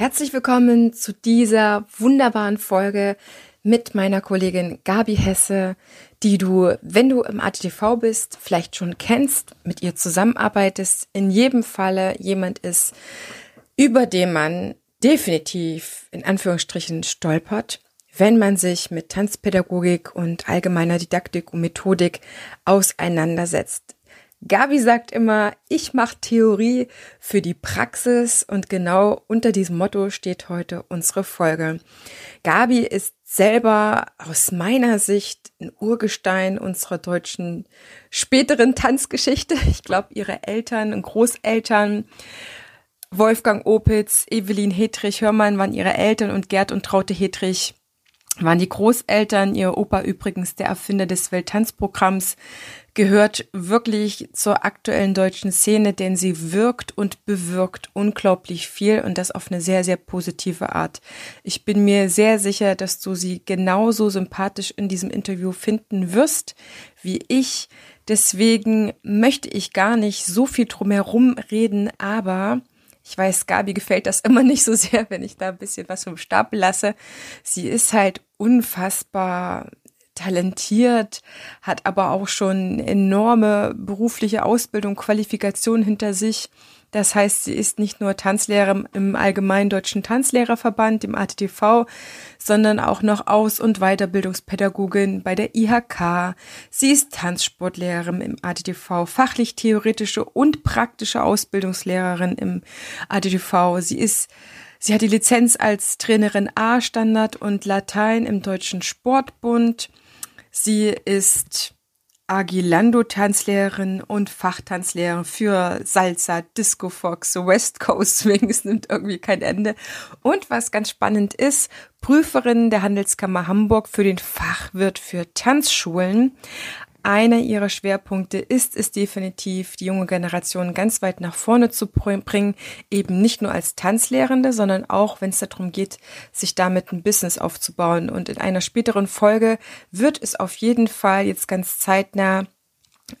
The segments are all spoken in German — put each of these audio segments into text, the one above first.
Herzlich willkommen zu dieser wunderbaren Folge mit meiner Kollegin Gabi Hesse, die du, wenn du im ATTV bist, vielleicht schon kennst, mit ihr zusammenarbeitest, in jedem Falle jemand ist, über den man definitiv in Anführungsstrichen stolpert, wenn man sich mit Tanzpädagogik und allgemeiner Didaktik und Methodik auseinandersetzt. Gabi sagt immer, ich mache Theorie für die Praxis und genau unter diesem Motto steht heute unsere Folge. Gabi ist selber aus meiner Sicht ein Urgestein unserer deutschen späteren Tanzgeschichte. Ich glaube, ihre Eltern und Großeltern Wolfgang Opitz, Evelyn Hedrich Hörmann waren ihre Eltern und Gerd und Traute Hedrich waren die Großeltern, ihr Opa übrigens der Erfinder des Welttanzprogramms, gehört wirklich zur aktuellen deutschen Szene, denn sie wirkt und bewirkt unglaublich viel und das auf eine sehr, sehr positive Art. Ich bin mir sehr sicher, dass du sie genauso sympathisch in diesem Interview finden wirst wie ich. Deswegen möchte ich gar nicht so viel drumherum reden, aber ich weiß, Gabi gefällt das immer nicht so sehr, wenn ich da ein bisschen was vom Stapel lasse. Sie ist halt unfassbar talentiert, hat aber auch schon enorme berufliche Ausbildung, Qualifikation hinter sich. Das heißt, sie ist nicht nur Tanzlehrerin im Allgemeinen Deutschen Tanzlehrerverband, im ATTV, sondern auch noch Aus- und Weiterbildungspädagogin bei der IHK. Sie ist Tanzsportlehrerin im ATTV, fachlich-theoretische und praktische Ausbildungslehrerin im ATTV. Sie ist Sie hat die Lizenz als Trainerin A-Standard und Latein im Deutschen Sportbund. Sie ist Agilando-Tanzlehrerin und Fachtanzlehrerin für Salsa, Disco Fox, West Coast Swing. Es nimmt irgendwie kein Ende. Und was ganz spannend ist, Prüferin der Handelskammer Hamburg für den Fachwirt für Tanzschulen. Einer ihrer Schwerpunkte ist es definitiv, die junge Generation ganz weit nach vorne zu bringen, eben nicht nur als Tanzlehrende, sondern auch, wenn es darum geht, sich damit ein Business aufzubauen. Und in einer späteren Folge wird es auf jeden Fall jetzt ganz zeitnah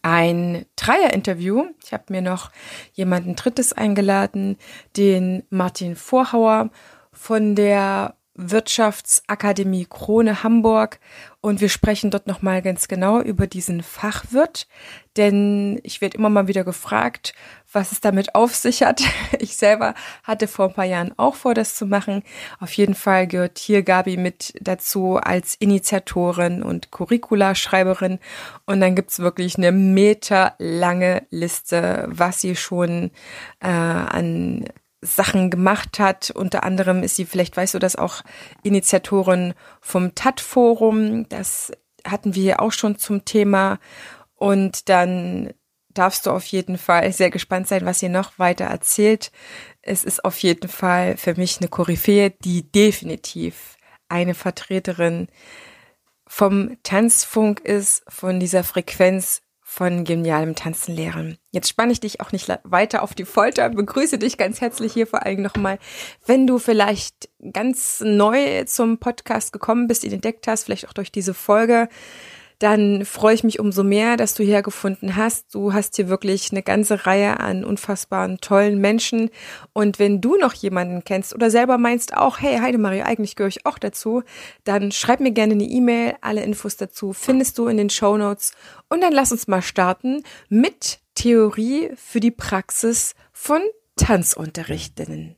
ein Dreier-Interview. Ich habe mir noch jemanden Drittes eingeladen, den Martin Vorhauer von der Wirtschaftsakademie Krone Hamburg und wir sprechen dort nochmal ganz genau über diesen Fachwirt, denn ich werde immer mal wieder gefragt, was es damit auf sich hat. Ich selber hatte vor ein paar Jahren auch vor, das zu machen. Auf jeden Fall gehört hier Gabi mit dazu als Initiatorin und Curricula-Schreiberin und dann gibt's wirklich eine meterlange Liste, was sie schon äh, an Sachen gemacht hat. Unter anderem ist sie, vielleicht weißt du das auch, Initiatorin vom TAT-Forum. Das hatten wir hier auch schon zum Thema. Und dann darfst du auf jeden Fall sehr gespannt sein, was ihr noch weiter erzählt. Es ist auf jeden Fall für mich eine Koryphäe, die definitiv eine Vertreterin vom Tanzfunk ist, von dieser Frequenz, von genialem Tanzen lehren. Jetzt spanne ich dich auch nicht weiter auf die Folter, begrüße dich ganz herzlich hier vor allem nochmal. Wenn du vielleicht ganz neu zum Podcast gekommen bist, ihn entdeckt hast, vielleicht auch durch diese Folge, dann freue ich mich umso mehr, dass du hergefunden hast. Du hast hier wirklich eine ganze Reihe an unfassbaren, tollen Menschen. Und wenn du noch jemanden kennst oder selber meinst auch, hey Heidemarie, eigentlich gehöre ich auch dazu, dann schreib mir gerne eine E-Mail. Alle Infos dazu findest du in den Show Notes. Und dann lass uns mal starten mit Theorie für die Praxis von Tanzunterrichtinnen.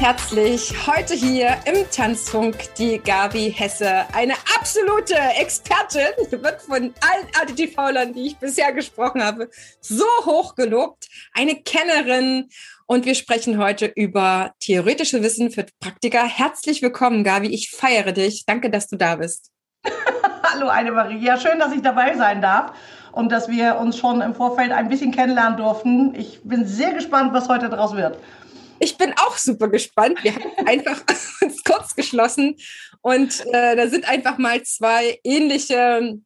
Herzlich heute hier im Tanzfunk die Gabi Hesse. Eine absolute Expertin, wird von allen ADTV-Lern, die ich bisher gesprochen habe, so hoch gelobt. Eine Kennerin. Und wir sprechen heute über theoretische Wissen für Praktiker. Herzlich willkommen, Gabi. Ich feiere dich. Danke, dass du da bist. Hallo Annemarie, ja schön, dass ich dabei sein darf und dass wir uns schon im Vorfeld ein bisschen kennenlernen durften. Ich bin sehr gespannt, was heute daraus wird. Ich bin auch super gespannt. Wir haben einfach uns kurz geschlossen und äh, da sind einfach mal zwei ähnliche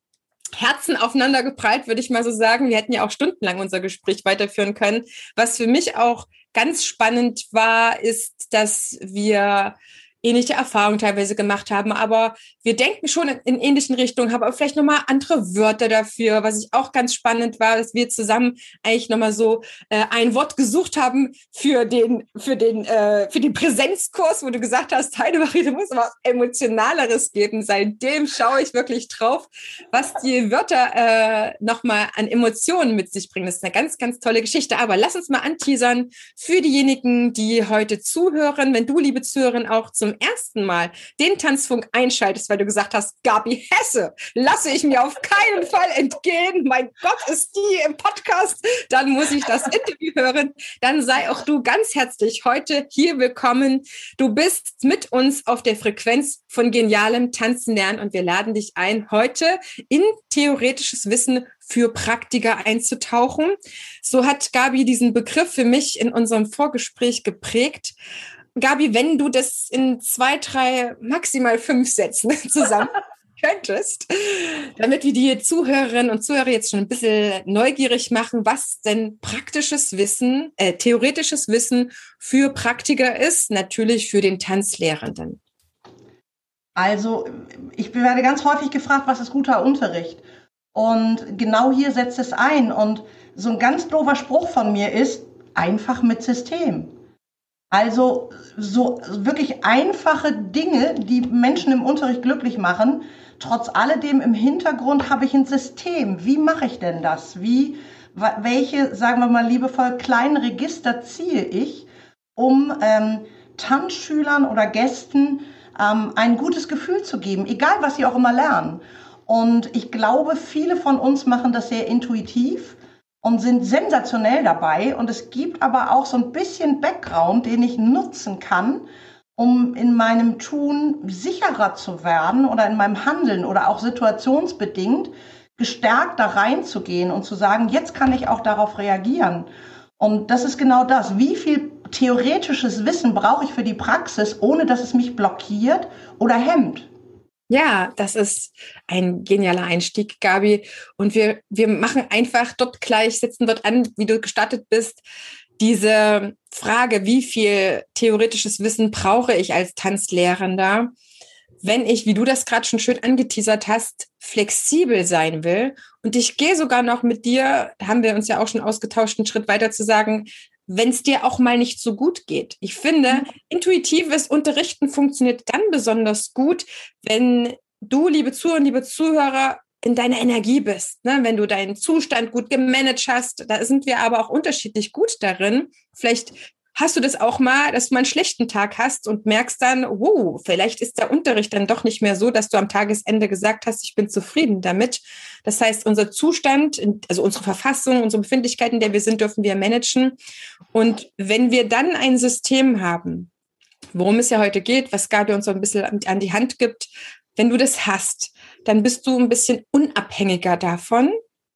Herzen aufeinander geprallt, würde ich mal so sagen. Wir hätten ja auch stundenlang unser Gespräch weiterführen können. Was für mich auch ganz spannend war, ist, dass wir ähnliche Erfahrungen teilweise gemacht haben, aber wir denken schon in, in ähnlichen Richtungen, haben aber vielleicht nochmal andere Wörter dafür, was ich auch ganz spannend war, dass wir zusammen eigentlich nochmal so äh, ein Wort gesucht haben für den, für den, äh, für den Präsenzkurs, wo du gesagt hast, Heidemarie, du musst was Emotionaleres geben. Seitdem schaue ich wirklich drauf, was die Wörter äh, nochmal an Emotionen mit sich bringen. Das ist eine ganz, ganz tolle Geschichte. Aber lass uns mal anteasern für diejenigen, die heute zuhören, wenn du, liebe Zuhörerin, auch zum ersten Mal den Tanzfunk einschaltest, weil du gesagt hast, Gabi Hesse, lasse ich mir auf keinen Fall entgehen. Mein Gott, ist die im Podcast. Dann muss ich das Interview hören. Dann sei auch du ganz herzlich heute hier willkommen. Du bist mit uns auf der Frequenz von genialem Tanzen lernen und wir laden dich ein, heute in theoretisches Wissen für Praktiker einzutauchen. So hat Gabi diesen Begriff für mich in unserem Vorgespräch geprägt. Gabi, wenn du das in zwei, drei, maximal fünf Sätzen zusammen könntest, damit wir die Zuhörerinnen und Zuhörer jetzt schon ein bisschen neugierig machen, was denn praktisches Wissen, äh, theoretisches Wissen für Praktiker ist, natürlich für den Tanzlehrenden. Also, ich werde ganz häufig gefragt, was ist guter Unterricht? Und genau hier setzt es ein. Und so ein ganz doofer Spruch von mir ist, einfach mit System. Also so wirklich einfache Dinge, die Menschen im Unterricht glücklich machen. Trotz alledem im Hintergrund habe ich ein System. Wie mache ich denn das? Wie, welche, sagen wir mal liebevoll, kleinen Register ziehe ich, um ähm, Tanzschülern oder Gästen ähm, ein gutes Gefühl zu geben, egal was sie auch immer lernen. Und ich glaube, viele von uns machen das sehr intuitiv und sind sensationell dabei. Und es gibt aber auch so ein bisschen Background, den ich nutzen kann, um in meinem Tun sicherer zu werden oder in meinem Handeln oder auch situationsbedingt gestärkt da reinzugehen und zu sagen, jetzt kann ich auch darauf reagieren. Und das ist genau das. Wie viel theoretisches Wissen brauche ich für die Praxis, ohne dass es mich blockiert oder hemmt? Ja, das ist ein genialer Einstieg, Gabi. Und wir, wir machen einfach dort gleich, setzen dort an, wie du gestartet bist, diese Frage, wie viel theoretisches Wissen brauche ich als Tanzlehrender, wenn ich, wie du das gerade schon schön angeteasert hast, flexibel sein will. Und ich gehe sogar noch mit dir, haben wir uns ja auch schon ausgetauscht, einen Schritt weiter zu sagen, wenn es dir auch mal nicht so gut geht. Ich finde, mhm. intuitives Unterrichten funktioniert dann besonders gut, wenn du, liebe Zuhörer, liebe Zuhörer, in deiner Energie bist, ne? wenn du deinen Zustand gut gemanagt hast. Da sind wir aber auch unterschiedlich gut darin. Vielleicht Hast du das auch mal, dass du mal einen schlechten Tag hast und merkst dann, wow, vielleicht ist der Unterricht dann doch nicht mehr so, dass du am Tagesende gesagt hast, ich bin zufrieden damit. Das heißt, unser Zustand, also unsere Verfassung, unsere Befindlichkeiten, in der wir sind, dürfen wir managen. Und wenn wir dann ein System haben, worum es ja heute geht, was Gabi uns so ein bisschen an die Hand gibt, wenn du das hast, dann bist du ein bisschen unabhängiger davon,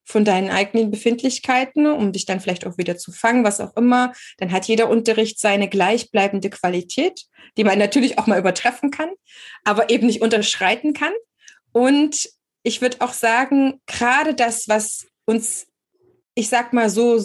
von deinen eigenen Befindlichkeiten, um dich dann vielleicht auch wieder zu fangen, was auch immer. Dann hat jeder Unterricht seine gleichbleibende Qualität, die man natürlich auch mal übertreffen kann, aber eben nicht unterschreiten kann. Und ich würde auch sagen, gerade das, was uns, ich sag mal so,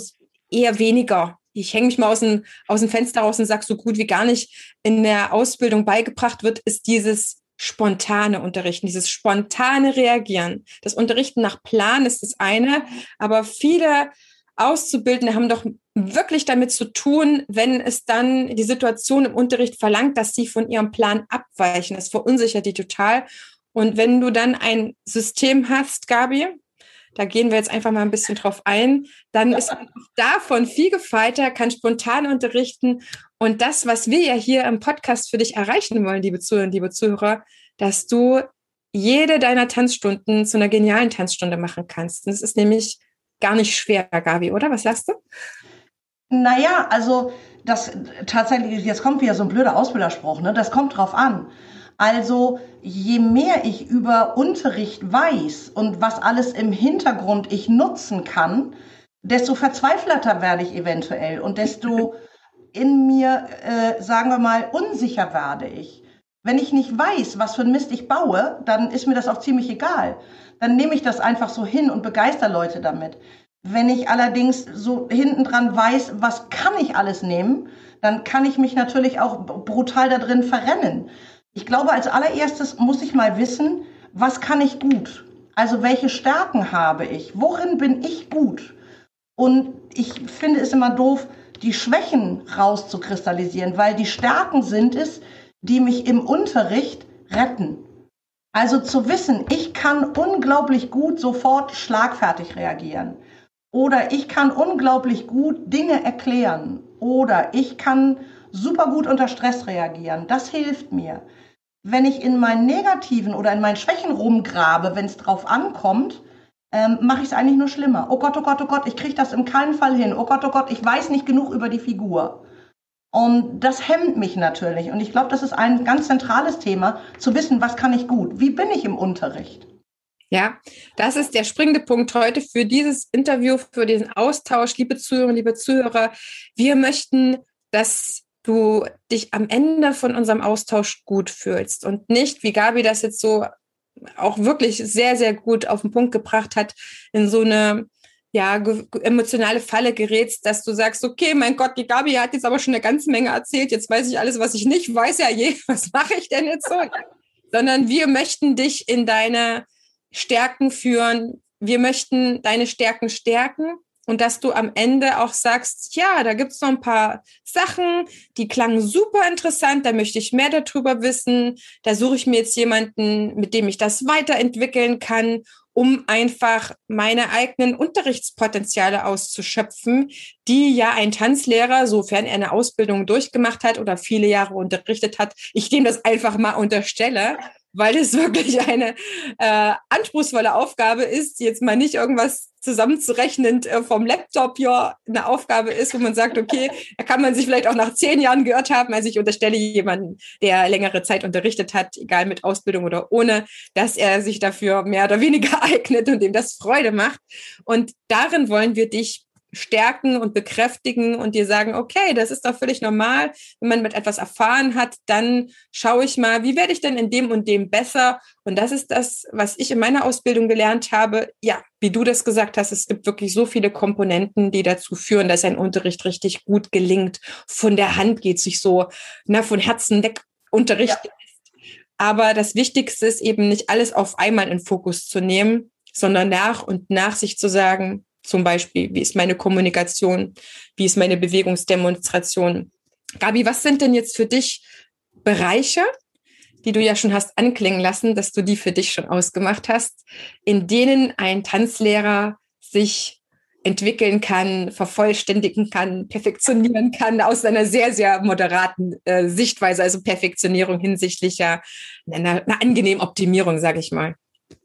eher weniger ich hänge mich mal aus dem, aus dem Fenster raus und sage, so gut wie gar nicht in der Ausbildung beigebracht wird, ist dieses spontane Unterrichten, dieses spontane Reagieren. Das Unterrichten nach Plan ist das eine, aber viele Auszubildende haben doch wirklich damit zu tun, wenn es dann die Situation im Unterricht verlangt, dass sie von ihrem Plan abweichen. Das verunsichert die total. Und wenn du dann ein System hast, Gabi, da gehen wir jetzt einfach mal ein bisschen drauf ein, dann ist man davon viel gefeiter, kann spontan unterrichten. Und das, was wir ja hier im Podcast für dich erreichen wollen, liebe Zuhörer, liebe Zuhörer, dass du jede deiner Tanzstunden zu einer genialen Tanzstunde machen kannst. Das ist nämlich gar nicht schwer, Gabi, oder? Was sagst du? Naja, also das tatsächlich, jetzt kommt wieder so ein blöder Ausbilderspruch, ne? Das kommt drauf an. Also je mehr ich über Unterricht weiß und was alles im Hintergrund ich nutzen kann, desto verzweifelter werde ich eventuell und desto in mir, äh, sagen wir mal, unsicher werde ich. Wenn ich nicht weiß, was für ein Mist ich baue, dann ist mir das auch ziemlich egal. Dann nehme ich das einfach so hin und begeister Leute damit. Wenn ich allerdings so hinten dran weiß, was kann ich alles nehmen, dann kann ich mich natürlich auch brutal da drin verrennen. Ich glaube, als allererstes muss ich mal wissen, was kann ich gut? Also welche Stärken habe ich? Worin bin ich gut? Und ich finde es immer doof, die Schwächen rauszukristallisieren, weil die Stärken sind es, die mich im Unterricht retten. Also zu wissen, ich kann unglaublich gut sofort schlagfertig reagieren. Oder ich kann unglaublich gut Dinge erklären. Oder ich kann super gut unter Stress reagieren. Das hilft mir. Wenn ich in meinen negativen oder in meinen Schwächen rumgrabe, wenn es drauf ankommt, ähm, mache ich es eigentlich nur schlimmer. Oh Gott, oh Gott, oh Gott, ich kriege das im keinen Fall hin. Oh Gott, oh Gott, ich weiß nicht genug über die Figur. Und das hemmt mich natürlich. Und ich glaube, das ist ein ganz zentrales Thema, zu wissen, was kann ich gut? Wie bin ich im Unterricht? Ja, das ist der springende Punkt heute für dieses Interview, für diesen Austausch, liebe Zuhörerinnen, liebe Zuhörer. Wir möchten, dass du dich am Ende von unserem Austausch gut fühlst und nicht, wie Gabi das jetzt so auch wirklich sehr, sehr gut auf den Punkt gebracht hat, in so eine ja, emotionale Falle gerätst, dass du sagst, okay, mein Gott, die Gabi hat jetzt aber schon eine ganze Menge erzählt, jetzt weiß ich alles, was ich nicht weiß, ja je, was mache ich denn jetzt so? Sondern wir möchten dich in deine Stärken führen. Wir möchten deine Stärken stärken und dass du am Ende auch sagst, ja, da gibt's noch ein paar Sachen, die klangen super interessant, da möchte ich mehr darüber wissen, da suche ich mir jetzt jemanden, mit dem ich das weiterentwickeln kann, um einfach meine eigenen Unterrichtspotenziale auszuschöpfen, die ja ein Tanzlehrer, sofern er eine Ausbildung durchgemacht hat oder viele Jahre unterrichtet hat, ich dem das einfach mal unterstelle, weil es wirklich eine äh, anspruchsvolle Aufgabe ist, jetzt mal nicht irgendwas zusammenzurechnen äh, vom Laptop ja eine Aufgabe ist, wo man sagt, okay, da kann man sich vielleicht auch nach zehn Jahren gehört haben. Also ich unterstelle jemanden, der längere Zeit unterrichtet hat, egal mit Ausbildung oder ohne, dass er sich dafür mehr oder weniger eignet und dem das Freude macht. Und darin wollen wir dich stärken und bekräftigen und dir sagen, okay, das ist doch völlig normal. Wenn man mit etwas erfahren hat, dann schaue ich mal, wie werde ich denn in dem und dem besser? Und das ist das, was ich in meiner Ausbildung gelernt habe. Ja, wie du das gesagt hast, es gibt wirklich so viele Komponenten, die dazu führen, dass ein Unterricht richtig gut gelingt. Von der Hand geht sich so, na, von Herzen weg Unterricht. Ja. Aber das Wichtigste ist eben nicht alles auf einmal in Fokus zu nehmen, sondern nach und nach sich zu sagen, zum Beispiel, wie ist meine Kommunikation, wie ist meine Bewegungsdemonstration. Gabi, was sind denn jetzt für dich Bereiche, die du ja schon hast anklingen lassen, dass du die für dich schon ausgemacht hast, in denen ein Tanzlehrer sich entwickeln kann, vervollständigen kann, perfektionieren kann aus einer sehr, sehr moderaten äh, Sichtweise, also Perfektionierung hinsichtlicher einer, einer angenehmen Optimierung, sage ich mal.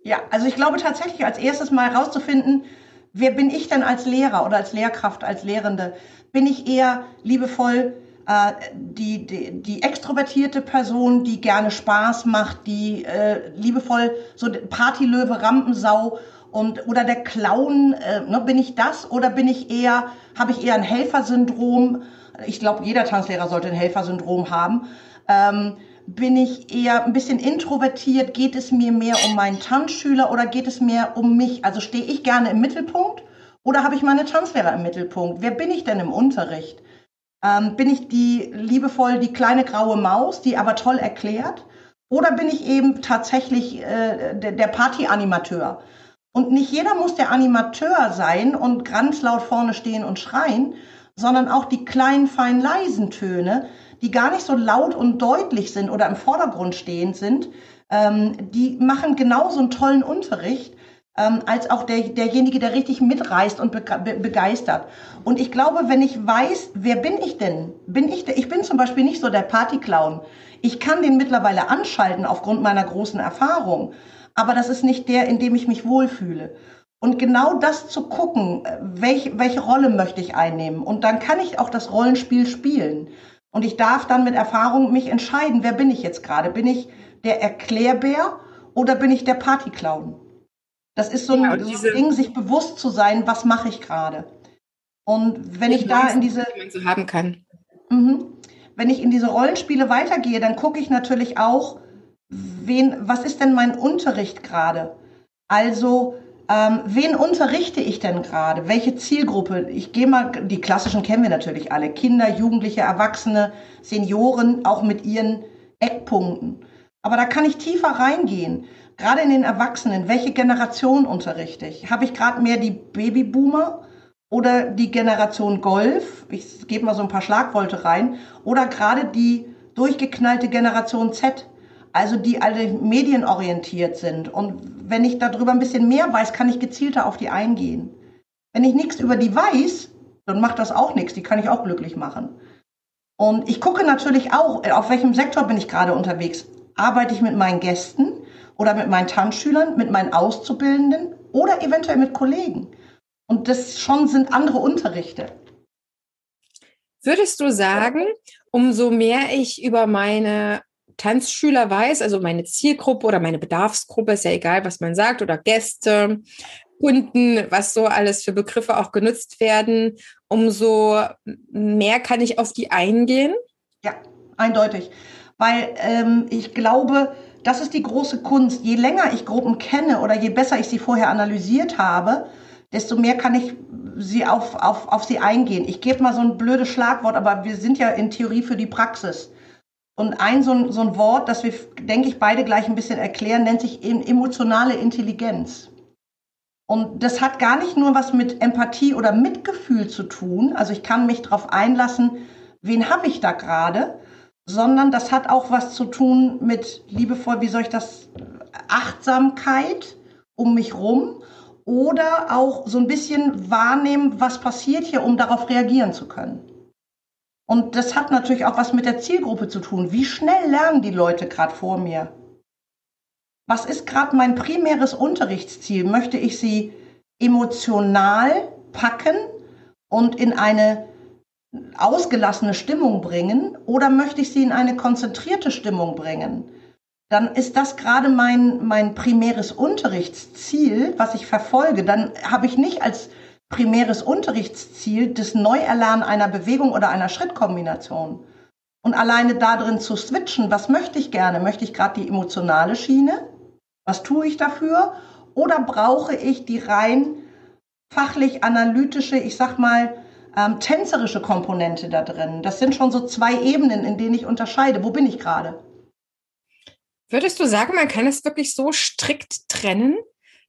Ja, also ich glaube tatsächlich als erstes mal herauszufinden, wer bin ich denn als Lehrer oder als Lehrkraft, als Lehrende? Bin ich eher liebevoll äh, die, die, die extrovertierte Person, die gerne Spaß macht, die äh, liebevoll so Partylöwe, Rampensau und oder der Clown, äh, ne, bin ich das oder bin ich eher, habe ich eher ein Helfersyndrom? Ich glaube, jeder Tanzlehrer sollte ein Helfersyndrom haben. Ähm, bin ich eher ein bisschen introvertiert? Geht es mir mehr um meinen Tanzschüler oder geht es mehr um mich? Also stehe ich gerne im Mittelpunkt oder habe ich meine Tanzlehrer im Mittelpunkt? Wer bin ich denn im Unterricht? Ähm, bin ich die liebevoll die kleine graue Maus, die aber toll erklärt? Oder bin ich eben tatsächlich äh, der, der Party-Animateur? Und nicht jeder muss der Animateur sein und ganz laut vorne stehen und schreien, sondern auch die kleinen, feinen, leisen Töne, die gar nicht so laut und deutlich sind oder im Vordergrund stehend sind, ähm, die machen genauso einen tollen Unterricht ähm, als auch der, derjenige, der richtig mitreißt und be begeistert. Und ich glaube, wenn ich weiß, wer bin ich denn? Bin ich, ich bin zum Beispiel nicht so der Partyclown. Ich kann den mittlerweile anschalten aufgrund meiner großen Erfahrung. Aber das ist nicht der, in dem ich mich wohlfühle. Und genau das zu gucken, äh, welche, welche Rolle möchte ich einnehmen. Und dann kann ich auch das Rollenspiel spielen. Und ich darf dann mit Erfahrung mich entscheiden, wer bin ich jetzt gerade? Bin ich der Erklärbär oder bin ich der Partyclown? Das ist so ein, ja, so ein Ding, sich bewusst zu sein, was mache ich gerade. Und wenn ich da in diese man so haben kann. Mhm. Wenn ich in diese Rollenspiele weitergehe, dann gucke ich natürlich auch, wen, was ist denn mein Unterricht gerade? Also ähm, wen unterrichte ich denn gerade? Welche Zielgruppe? Ich gehe mal, die klassischen kennen wir natürlich alle. Kinder, Jugendliche, Erwachsene, Senioren, auch mit ihren Eckpunkten. Aber da kann ich tiefer reingehen. Gerade in den Erwachsenen, welche Generation unterrichte ich? Habe ich gerade mehr die Babyboomer oder die Generation Golf? Ich gebe mal so ein paar Schlagworte rein. Oder gerade die durchgeknallte Generation Z? Also die alle medienorientiert sind. Und wenn ich darüber ein bisschen mehr weiß, kann ich gezielter auf die eingehen. Wenn ich nichts über die weiß, dann macht das auch nichts, die kann ich auch glücklich machen. Und ich gucke natürlich auch, auf welchem Sektor bin ich gerade unterwegs. Arbeite ich mit meinen Gästen oder mit meinen Tanzschülern, mit meinen Auszubildenden oder eventuell mit Kollegen. Und das schon sind andere Unterrichte. Würdest du sagen, umso mehr ich über meine Tanzschüler weiß, also meine Zielgruppe oder meine Bedarfsgruppe, ist ja egal, was man sagt, oder Gäste, Kunden, was so alles für Begriffe auch genutzt werden, umso mehr kann ich auf die eingehen. Ja, eindeutig. Weil ähm, ich glaube, das ist die große Kunst. Je länger ich Gruppen kenne oder je besser ich sie vorher analysiert habe, desto mehr kann ich sie auf, auf, auf sie eingehen. Ich gebe mal so ein blödes Schlagwort, aber wir sind ja in Theorie für die Praxis. Und ein so, ein so ein Wort, das wir, denke ich, beide gleich ein bisschen erklären, nennt sich emotionale Intelligenz. Und das hat gar nicht nur was mit Empathie oder Mitgefühl zu tun. Also ich kann mich darauf einlassen, wen habe ich da gerade, sondern das hat auch was zu tun mit liebevoll, wie soll ich das, Achtsamkeit um mich rum oder auch so ein bisschen wahrnehmen, was passiert hier, um darauf reagieren zu können. Und das hat natürlich auch was mit der Zielgruppe zu tun. Wie schnell lernen die Leute gerade vor mir? Was ist gerade mein primäres Unterrichtsziel? Möchte ich sie emotional packen und in eine ausgelassene Stimmung bringen oder möchte ich sie in eine konzentrierte Stimmung bringen? Dann ist das gerade mein, mein primäres Unterrichtsziel, was ich verfolge. Dann habe ich nicht als primäres Unterrichtsziel das Neuerlernen einer Bewegung oder einer Schrittkombination. Und alleine darin zu switchen, was möchte ich gerne? Möchte ich gerade die emotionale Schiene? Was tue ich dafür? Oder brauche ich die rein fachlich analytische, ich sag mal, ähm, tänzerische Komponente da drin? Das sind schon so zwei Ebenen, in denen ich unterscheide. Wo bin ich gerade? Würdest du sagen, man kann es wirklich so strikt trennen?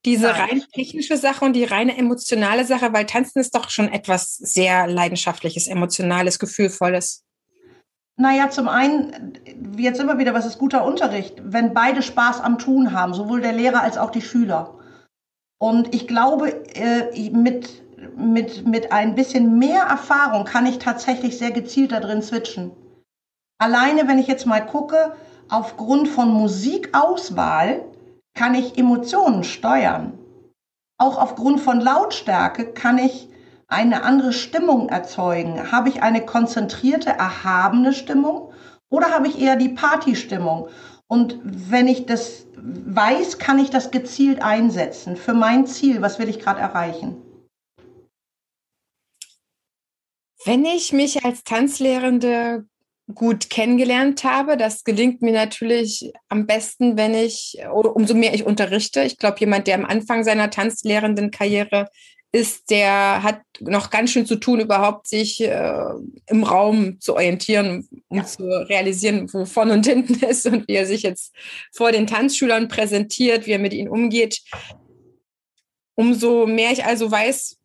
Diese Nein. rein technische Sache und die reine emotionale Sache, weil Tanzen ist doch schon etwas sehr leidenschaftliches, emotionales, gefühlvolles. Naja, zum einen, jetzt immer wieder, was ist guter Unterricht, wenn beide Spaß am Tun haben, sowohl der Lehrer als auch die Schüler. Und ich glaube, äh, mit, mit, mit ein bisschen mehr Erfahrung kann ich tatsächlich sehr gezielt da drin switchen. Alleine, wenn ich jetzt mal gucke, aufgrund von Musikauswahl kann ich Emotionen steuern. Auch aufgrund von Lautstärke kann ich eine andere Stimmung erzeugen. Habe ich eine konzentrierte, erhabene Stimmung oder habe ich eher die Partystimmung? Und wenn ich das weiß, kann ich das gezielt einsetzen für mein Ziel. Was will ich gerade erreichen? Wenn ich mich als Tanzlehrende gut kennengelernt habe. Das gelingt mir natürlich am besten, wenn ich, oder umso mehr ich unterrichte. Ich glaube, jemand, der am Anfang seiner tanzlehrenden Karriere ist, der hat noch ganz schön zu tun, überhaupt sich äh, im Raum zu orientieren, um ja. zu realisieren, wo vorne und hinten ist und wie er sich jetzt vor den Tanzschülern präsentiert, wie er mit ihnen umgeht. Umso mehr ich also weiß,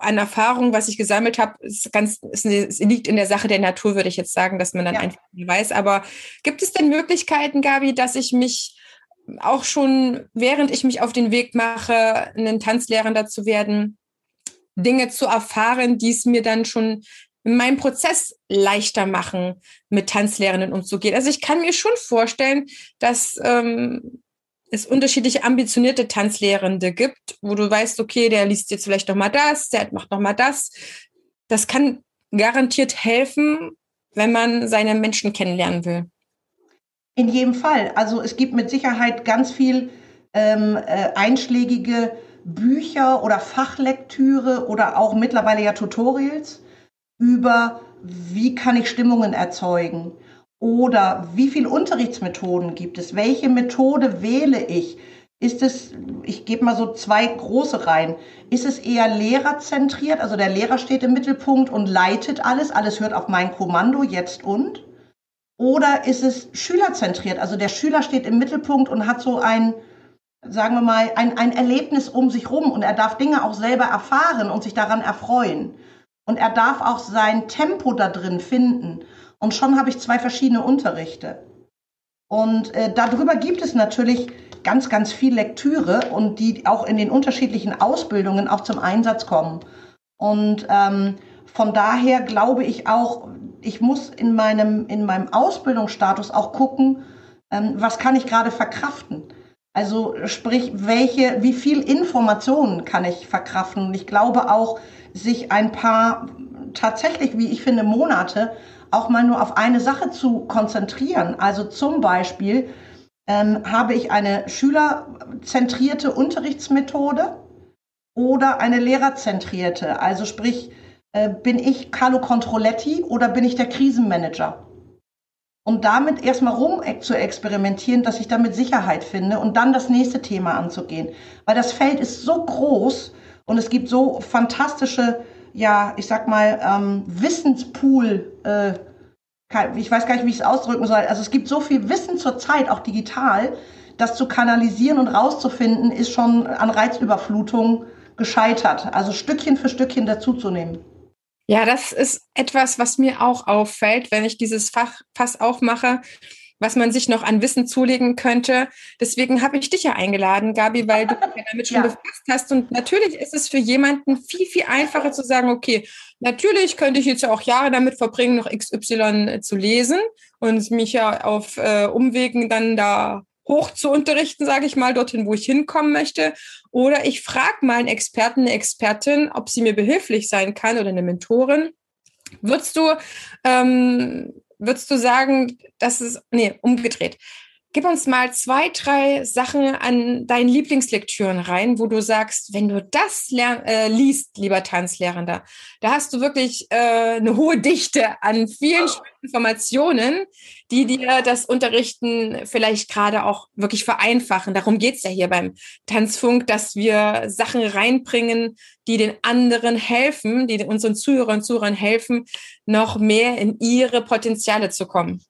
an Erfahrung, was ich gesammelt habe, ist ganz, ist eine, es liegt in der Sache der Natur, würde ich jetzt sagen, dass man dann ja. einfach nicht weiß. Aber gibt es denn Möglichkeiten, Gabi, dass ich mich auch schon, während ich mich auf den Weg mache, einen Tanzlehrender zu werden, Dinge zu erfahren, die es mir dann schon in meinem Prozess leichter machen, mit Tanzlehrenden umzugehen. Also ich kann mir schon vorstellen, dass ähm, es unterschiedliche ambitionierte Tanzlehrende gibt, wo du weißt, okay, der liest jetzt vielleicht noch mal das, der macht noch mal das. Das kann garantiert helfen, wenn man seine Menschen kennenlernen will. In jedem Fall. Also es gibt mit Sicherheit ganz viel ähm, äh, einschlägige Bücher oder Fachlektüre oder auch mittlerweile ja Tutorials über, wie kann ich Stimmungen erzeugen oder wie viele Unterrichtsmethoden gibt es, welche Methode wähle ich. Ist es, ich gebe mal so zwei große rein, ist es eher lehrerzentriert, also der Lehrer steht im Mittelpunkt und leitet alles, alles hört auf mein Kommando, jetzt und? Oder ist es schülerzentriert? Also der Schüler steht im Mittelpunkt und hat so ein, sagen wir mal, ein, ein Erlebnis um sich rum und er darf Dinge auch selber erfahren und sich daran erfreuen. Und er darf auch sein Tempo da drin finden. Und schon habe ich zwei verschiedene Unterrichte. Und äh, darüber gibt es natürlich ganz, ganz viel Lektüre und die auch in den unterschiedlichen Ausbildungen auch zum Einsatz kommen. Und ähm, von daher glaube ich auch, ich muss in meinem, in meinem Ausbildungsstatus auch gucken, ähm, was kann ich gerade verkraften. Also sprich, welche, wie viel Informationen kann ich verkraften? Und ich glaube auch, sich ein paar tatsächlich, wie ich finde, Monate auch mal nur auf eine Sache zu konzentrieren. Also zum Beispiel ähm, habe ich eine schülerzentrierte Unterrichtsmethode oder eine lehrerzentrierte. Also sprich, äh, bin ich Carlo Controletti oder bin ich der Krisenmanager? Und damit erstmal rum zu experimentieren, dass ich damit Sicherheit finde und dann das nächste Thema anzugehen. Weil das Feld ist so groß und es gibt so fantastische, ja, ich sag mal, ähm, Wissenspool, äh, ich weiß gar nicht, wie ich es ausdrücken soll. Also es gibt so viel Wissen zur Zeit, auch digital, das zu kanalisieren und rauszufinden, ist schon an Reizüberflutung gescheitert. Also Stückchen für Stückchen dazuzunehmen. Ja, das ist etwas, was mir auch auffällt, wenn ich dieses Fach Fass aufmache, was man sich noch an Wissen zulegen könnte. Deswegen habe ich dich ja eingeladen, Gabi, weil du dich damit schon ja. befasst hast. Und natürlich ist es für jemanden viel, viel einfacher zu sagen, okay, natürlich könnte ich jetzt ja auch Jahre damit verbringen, noch XY zu lesen und mich ja auf äh, Umwegen dann da hoch zu unterrichten, sage ich mal, dorthin, wo ich hinkommen möchte. Oder ich frage mal einen Experten, eine Expertin, ob sie mir behilflich sein kann oder eine Mentorin. Würdest du, ähm, würdest du sagen, dass es, nee, umgedreht. Gib uns mal zwei, drei Sachen an deinen Lieblingslektüren rein, wo du sagst, wenn du das äh, liest, lieber Tanzlehrender, da hast du wirklich äh, eine hohe Dichte an vielen Informationen, die dir das Unterrichten vielleicht gerade auch wirklich vereinfachen. Darum geht's ja hier beim Tanzfunk, dass wir Sachen reinbringen, die den anderen helfen, die unseren Zuhörern und Zuhörern helfen, noch mehr in ihre Potenziale zu kommen.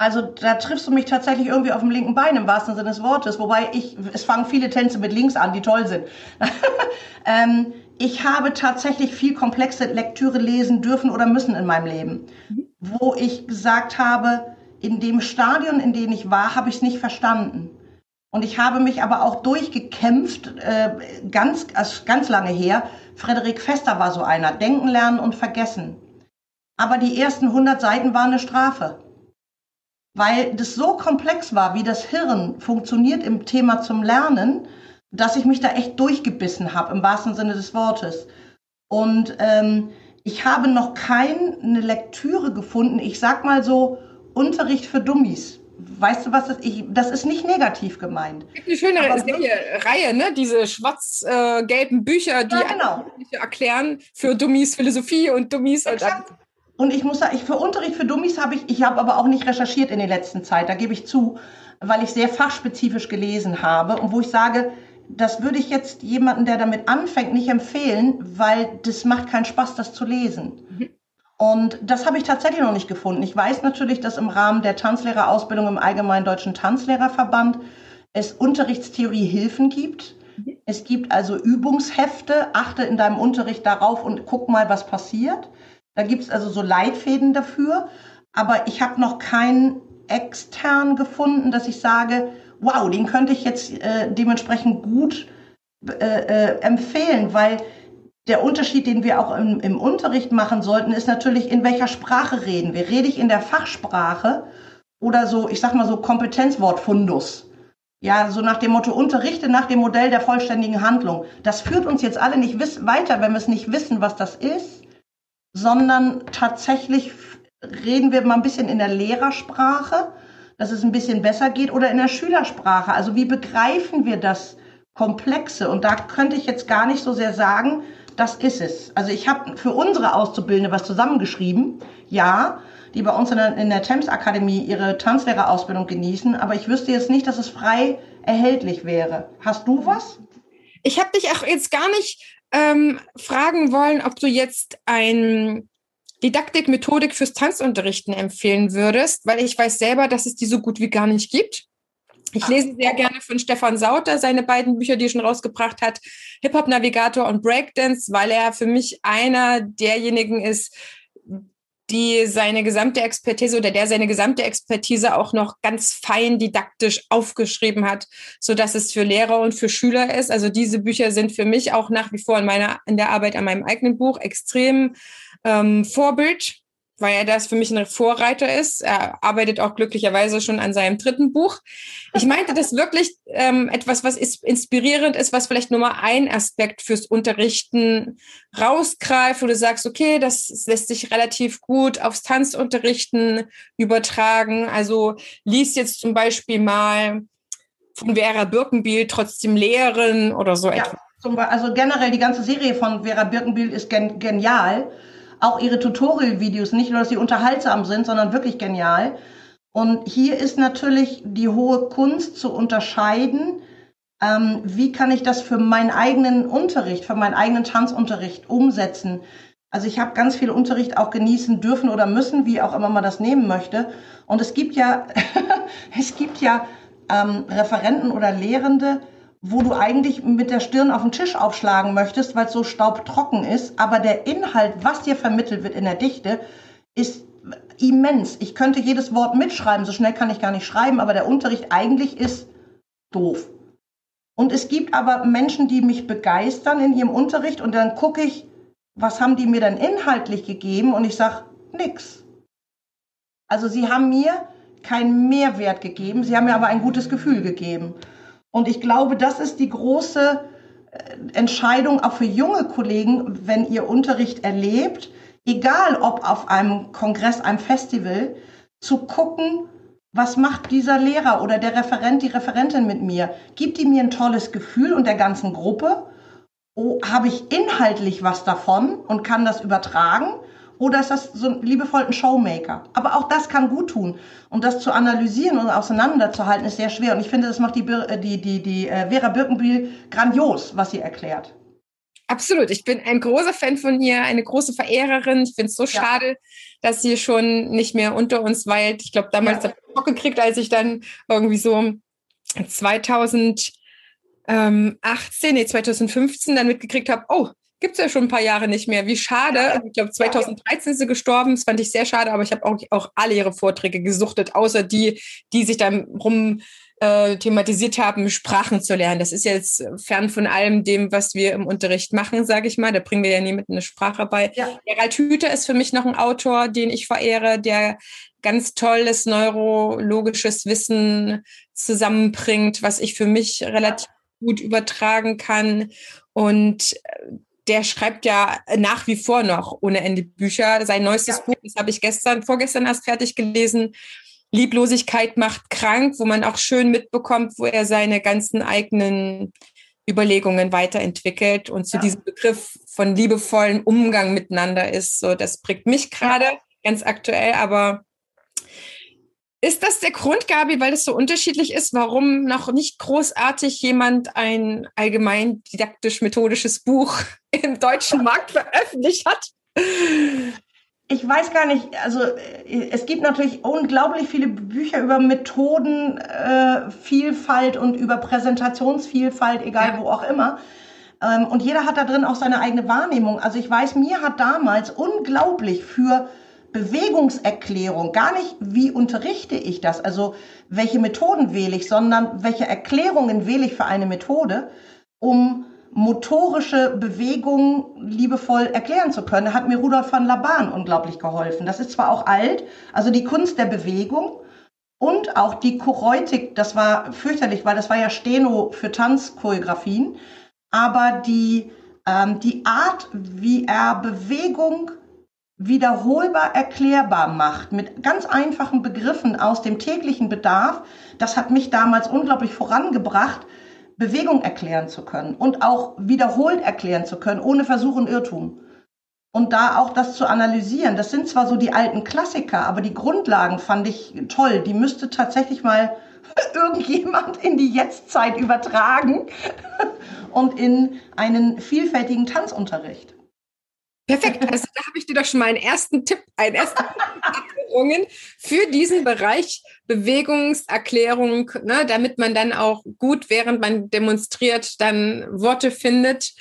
Also da triffst du mich tatsächlich irgendwie auf dem linken Bein im wahrsten Sinne des Wortes. Wobei ich, es fangen viele Tänze mit links an, die toll sind. ähm, ich habe tatsächlich viel komplexe Lektüre lesen dürfen oder müssen in meinem Leben, mhm. wo ich gesagt habe, in dem Stadion, in dem ich war, habe ich es nicht verstanden. Und ich habe mich aber auch durchgekämpft, äh, ganz, also ganz lange her. Frederik Fester war so einer. Denken, lernen und vergessen. Aber die ersten 100 Seiten waren eine Strafe weil das so komplex war, wie das Hirn funktioniert im Thema zum Lernen, dass ich mich da echt durchgebissen habe, im wahrsten Sinne des Wortes. Und ähm, ich habe noch keine Lektüre gefunden, ich sag mal so, Unterricht für Dummies. Weißt du was, das, ich, das ist nicht negativ gemeint. Es gibt eine schöne Serie, Reihe, ne? diese schwarz-gelben äh, Bücher, die ja, genau. erklären für Dummies Philosophie und Dummies. Exakt. Und ich muss sagen, ich für Unterricht für Dummies habe ich, ich habe aber auch nicht recherchiert in der letzten Zeit, da gebe ich zu, weil ich sehr fachspezifisch gelesen habe und wo ich sage, das würde ich jetzt jemanden, der damit anfängt, nicht empfehlen, weil das macht keinen Spaß, das zu lesen. Mhm. Und das habe ich tatsächlich noch nicht gefunden. Ich weiß natürlich, dass im Rahmen der Tanzlehrerausbildung im Allgemeinen Deutschen Tanzlehrerverband es Unterrichtstheorie-Hilfen gibt. Mhm. Es gibt also Übungshefte, achte in deinem Unterricht darauf und guck mal, was passiert. Da gibt es also so Leitfäden dafür. Aber ich habe noch keinen extern gefunden, dass ich sage, wow, den könnte ich jetzt äh, dementsprechend gut äh, äh, empfehlen, weil der Unterschied, den wir auch im, im Unterricht machen sollten, ist natürlich, in welcher Sprache reden wir. Rede ich in der Fachsprache oder so, ich sag mal so Kompetenzwortfundus? Ja, so nach dem Motto, unterrichte nach dem Modell der vollständigen Handlung. Das führt uns jetzt alle nicht weiter, wenn wir es nicht wissen, was das ist sondern tatsächlich reden wir mal ein bisschen in der Lehrersprache. dass es ein bisschen besser geht oder in der Schülersprache. Also wie begreifen wir das Komplexe? Und da könnte ich jetzt gar nicht so sehr sagen, das ist es. Also ich habe für unsere Auszubildende was zusammengeschrieben, ja, die bei uns in der, in der Thames Akademie ihre Tanzlehrerausbildung genießen, aber ich wüsste jetzt nicht, dass es frei erhältlich wäre. Hast du was? Ich habe dich auch jetzt gar nicht ähm, fragen wollen, ob du jetzt ein Didaktik, Methodik fürs Tanzunterrichten empfehlen würdest, weil ich weiß selber, dass es die so gut wie gar nicht gibt. Ich lese sehr gerne von Stefan Sauter seine beiden Bücher, die er schon rausgebracht hat, Hip-Hop Navigator und Breakdance, weil er für mich einer derjenigen ist, die seine gesamte Expertise oder der seine gesamte Expertise auch noch ganz fein didaktisch aufgeschrieben hat, so dass es für Lehrer und für Schüler ist. Also diese Bücher sind für mich auch nach wie vor in meiner in der Arbeit an meinem eigenen Buch extrem ähm, Vorbild weil er das für mich ein Vorreiter ist. Er arbeitet auch glücklicherweise schon an seinem dritten Buch. Ich meinte das wirklich ähm, etwas, was ist, inspirierend ist, was vielleicht nur mal ein Aspekt fürs Unterrichten rausgreift, wo du sagst, okay, das lässt sich relativ gut aufs Tanzunterrichten übertragen. Also liest jetzt zum Beispiel mal von Vera Birkenbiel trotzdem Lehren oder so ja, etwas. Also generell die ganze Serie von Vera Birkenbiel ist gen genial auch ihre Tutorial-Videos, nicht nur, dass sie unterhaltsam sind, sondern wirklich genial. Und hier ist natürlich die hohe Kunst zu unterscheiden, ähm, wie kann ich das für meinen eigenen Unterricht, für meinen eigenen Tanzunterricht umsetzen. Also ich habe ganz viel Unterricht auch genießen dürfen oder müssen, wie auch immer man das nehmen möchte. Und es gibt ja, es gibt ja ähm, Referenten oder Lehrende, wo du eigentlich mit der Stirn auf den Tisch aufschlagen möchtest, weil es so staubtrocken ist. Aber der Inhalt, was dir vermittelt wird in der Dichte, ist immens. Ich könnte jedes Wort mitschreiben, so schnell kann ich gar nicht schreiben, aber der Unterricht eigentlich ist doof. Und es gibt aber Menschen, die mich begeistern in ihrem Unterricht und dann gucke ich, was haben die mir dann inhaltlich gegeben und ich sage, nix. Also sie haben mir keinen Mehrwert gegeben, sie haben mir aber ein gutes Gefühl gegeben. Und ich glaube, das ist die große äh, Entscheidung auch für junge Kollegen, wenn ihr Unterricht erlebt, egal ob auf einem Kongress, einem Festival, zu gucken, was macht dieser Lehrer oder der Referent, die Referentin mit mir? Gibt die mir ein tolles Gefühl und der ganzen Gruppe? Oh, habe ich inhaltlich was davon und kann das übertragen? Oder ist das so liebevoll ein Showmaker? Aber auch das kann gut tun. Und das zu analysieren und auseinanderzuhalten, ist sehr schwer. Und ich finde, das macht die, äh, die, die, die äh, Vera Birkenbiel grandios, was sie erklärt. Absolut. Ich bin ein großer Fan von ihr, eine große Verehrerin. Ich finde es so ja. schade, dass sie schon nicht mehr unter uns weilt. Ich glaube, damals ja. habe ich Bock gekriegt, als ich dann irgendwie so 2018, nee, 2015 dann mitgekriegt habe, oh, gibt es ja schon ein paar Jahre nicht mehr. Wie schade. Ich glaube, 2013 ist sie gestorben. Das fand ich sehr schade, aber ich habe auch, auch alle ihre Vorträge gesuchtet, außer die, die sich dann rum äh, thematisiert haben, Sprachen zu lernen. Das ist jetzt fern von allem dem, was wir im Unterricht machen, sage ich mal. Da bringen wir ja nie mit eine Sprache bei. Ja. Gerald Hüther ist für mich noch ein Autor, den ich verehre, der ganz tolles neurologisches Wissen zusammenbringt, was ich für mich relativ gut übertragen kann. Und äh, der schreibt ja nach wie vor noch ohne Ende Bücher. Sein neuestes ja. Buch, das habe ich gestern, vorgestern erst fertig gelesen. Lieblosigkeit macht krank, wo man auch schön mitbekommt, wo er seine ganzen eigenen Überlegungen weiterentwickelt und zu ja. diesem Begriff von liebevollen Umgang miteinander ist. So, das prägt mich gerade ganz aktuell, aber ist das der Grund, Gabi, weil es so unterschiedlich ist, warum noch nicht großartig jemand ein allgemein didaktisch-methodisches Buch im deutschen Markt veröffentlicht hat? Ich weiß gar nicht, also äh, es gibt natürlich unglaublich viele Bücher über Methodenvielfalt äh, und über Präsentationsvielfalt, egal ja. wo auch immer. Ähm, und jeder hat da drin auch seine eigene Wahrnehmung. Also ich weiß, mir hat damals unglaublich für Bewegungserklärung, gar nicht, wie unterrichte ich das, also welche Methoden wähle ich, sondern welche Erklärungen wähle ich für eine Methode, um motorische Bewegungen liebevoll erklären zu können. Hat mir Rudolf van Laban unglaublich geholfen. Das ist zwar auch alt, also die Kunst der Bewegung und auch die Choreutik, das war fürchterlich, weil das war ja Steno für Tanzchoreografien, aber die, ähm, die Art, wie er Bewegung wiederholbar erklärbar macht mit ganz einfachen Begriffen aus dem täglichen Bedarf, das hat mich damals unglaublich vorangebracht, Bewegung erklären zu können und auch wiederholt erklären zu können, ohne Versuch und Irrtum. Und da auch das zu analysieren, das sind zwar so die alten Klassiker, aber die Grundlagen fand ich toll. Die müsste tatsächlich mal irgendjemand in die Jetztzeit übertragen und in einen vielfältigen Tanzunterricht. Perfekt. Also da habe ich dir doch schon mal einen ersten Tipp, einen ersten Tipp für diesen Bereich Bewegungserklärung, ne, damit man dann auch gut, während man demonstriert, dann Worte findet.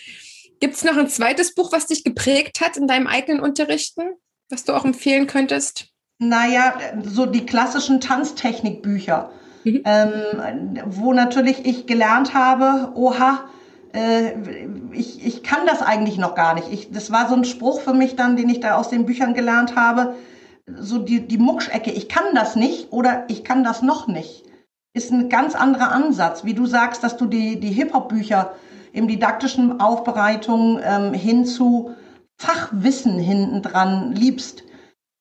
Gibt es noch ein zweites Buch, was dich geprägt hat in deinem eigenen Unterrichten, was du auch empfehlen könntest? Naja, so die klassischen Tanztechnikbücher, mhm. ähm, wo natürlich ich gelernt habe, oha, äh, ich, ich kann das eigentlich noch gar nicht. Ich, das war so ein Spruch für mich dann, den ich da aus den Büchern gelernt habe. So die, die Muckschecke, ich kann das nicht oder ich kann das noch nicht. Ist ein ganz anderer Ansatz. Wie du sagst, dass du die, die Hip-Hop-Bücher im didaktischen Aufbereitung ähm, hin zu Fachwissen hinten dran liebst.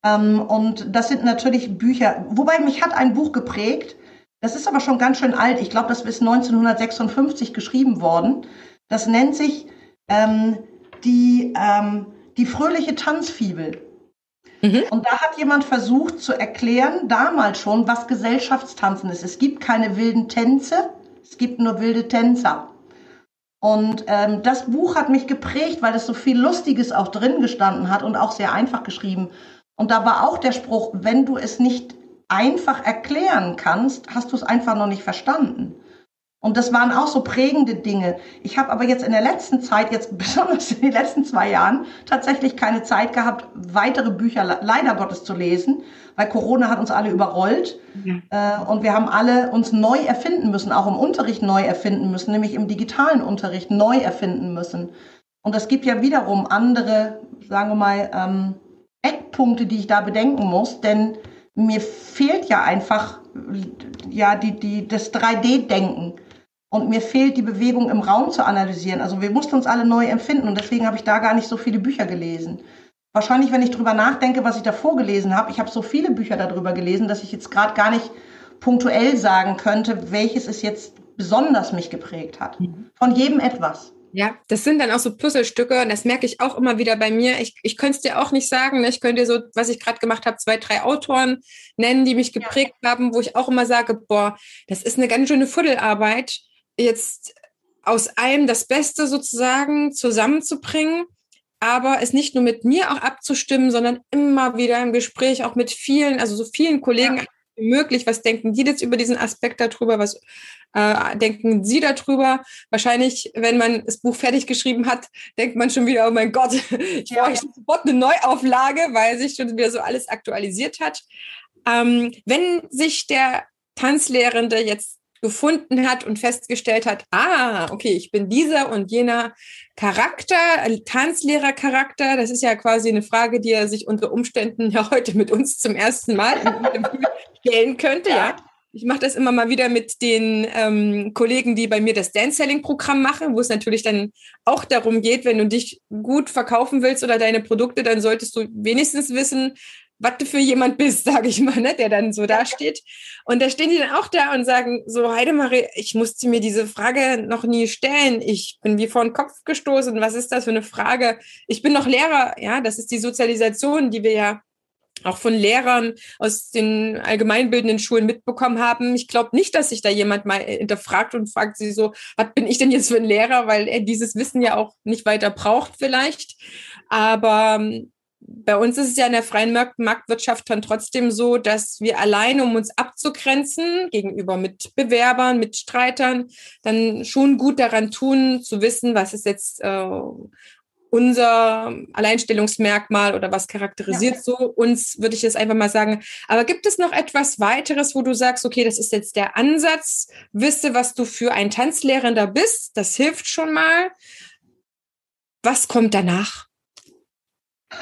Ähm, und das sind natürlich Bücher, wobei mich hat ein Buch geprägt, das ist aber schon ganz schön alt. Ich glaube, das ist 1956 geschrieben worden. Das nennt sich ähm, die, ähm, die fröhliche Tanzfibel. Mhm. Und da hat jemand versucht zu erklären, damals schon, was Gesellschaftstanzen ist. Es gibt keine wilden Tänze, es gibt nur wilde Tänzer. Und ähm, das Buch hat mich geprägt, weil es so viel Lustiges auch drin gestanden hat und auch sehr einfach geschrieben. Und da war auch der Spruch, wenn du es nicht einfach erklären kannst, hast du es einfach noch nicht verstanden. Und das waren auch so prägende Dinge. Ich habe aber jetzt in der letzten Zeit, jetzt besonders in den letzten zwei Jahren, tatsächlich keine Zeit gehabt, weitere Bücher leider Gottes zu lesen, weil Corona hat uns alle überrollt. Ja. Äh, und wir haben alle uns neu erfinden müssen, auch im Unterricht neu erfinden müssen, nämlich im digitalen Unterricht neu erfinden müssen. Und es gibt ja wiederum andere, sagen wir mal, ähm, Eckpunkte, die ich da bedenken muss, denn mir fehlt ja einfach ja die, die, das 3D-Denken. Und mir fehlt die Bewegung im Raum zu analysieren. Also wir mussten uns alle neu empfinden und deswegen habe ich da gar nicht so viele Bücher gelesen. Wahrscheinlich, wenn ich drüber nachdenke, was ich davor gelesen habe, ich habe so viele Bücher darüber gelesen, dass ich jetzt gerade gar nicht punktuell sagen könnte, welches es jetzt besonders mich geprägt hat. Mhm. Von jedem etwas. Ja, das sind dann auch so Puzzlestücke und das merke ich auch immer wieder bei mir. Ich, ich könnte es dir auch nicht sagen. Ne? Ich könnte dir so, was ich gerade gemacht habe, zwei, drei Autoren nennen, die mich geprägt ja. haben, wo ich auch immer sage, boah, das ist eine ganz schöne Fuddelarbeit, jetzt aus allem das Beste sozusagen zusammenzubringen, aber es nicht nur mit mir auch abzustimmen, sondern immer wieder im Gespräch auch mit vielen, also so vielen Kollegen ja möglich? Was denken die jetzt über diesen Aspekt darüber? Was äh, denken Sie darüber? Wahrscheinlich, wenn man das Buch fertig geschrieben hat, denkt man schon wieder, oh mein Gott, ich ja. brauche sofort eine Neuauflage, weil sich schon wieder so alles aktualisiert hat. Ähm, wenn sich der Tanzlehrende jetzt gefunden hat und festgestellt hat, ah, okay, ich bin dieser und jener Charakter, Tanzlehrercharakter, das ist ja quasi eine Frage, die er sich unter Umständen ja heute mit uns zum ersten Mal stellen könnte, ja. Ich mache das immer mal wieder mit den ähm, Kollegen, die bei mir das Dance-Selling-Programm machen, wo es natürlich dann auch darum geht, wenn du dich gut verkaufen willst oder deine Produkte, dann solltest du wenigstens wissen, was du für jemand bist, sage ich mal, ne, der dann so da steht. Und da stehen die dann auch da und sagen so, Heidemarie, ich musste mir diese Frage noch nie stellen. Ich bin wie vor den Kopf gestoßen. Was ist das für eine Frage? Ich bin noch Lehrer. Ja, das ist die Sozialisation, die wir ja auch von Lehrern aus den allgemeinbildenden Schulen mitbekommen haben. Ich glaube nicht, dass sich da jemand mal hinterfragt und fragt sie so, was bin ich denn jetzt für ein Lehrer, weil er dieses Wissen ja auch nicht weiter braucht vielleicht. Aber bei uns ist es ja in der freien Marktwirtschaft dann trotzdem so, dass wir allein, um uns abzugrenzen gegenüber Mitbewerbern, Mitstreitern, dann schon gut daran tun, zu wissen, was ist jetzt äh, unser Alleinstellungsmerkmal oder was charakterisiert ja. so uns, würde ich jetzt einfach mal sagen. Aber gibt es noch etwas weiteres, wo du sagst, okay, das ist jetzt der Ansatz, wisse, was du für ein Tanzlehrender bist, das hilft schon mal. Was kommt danach?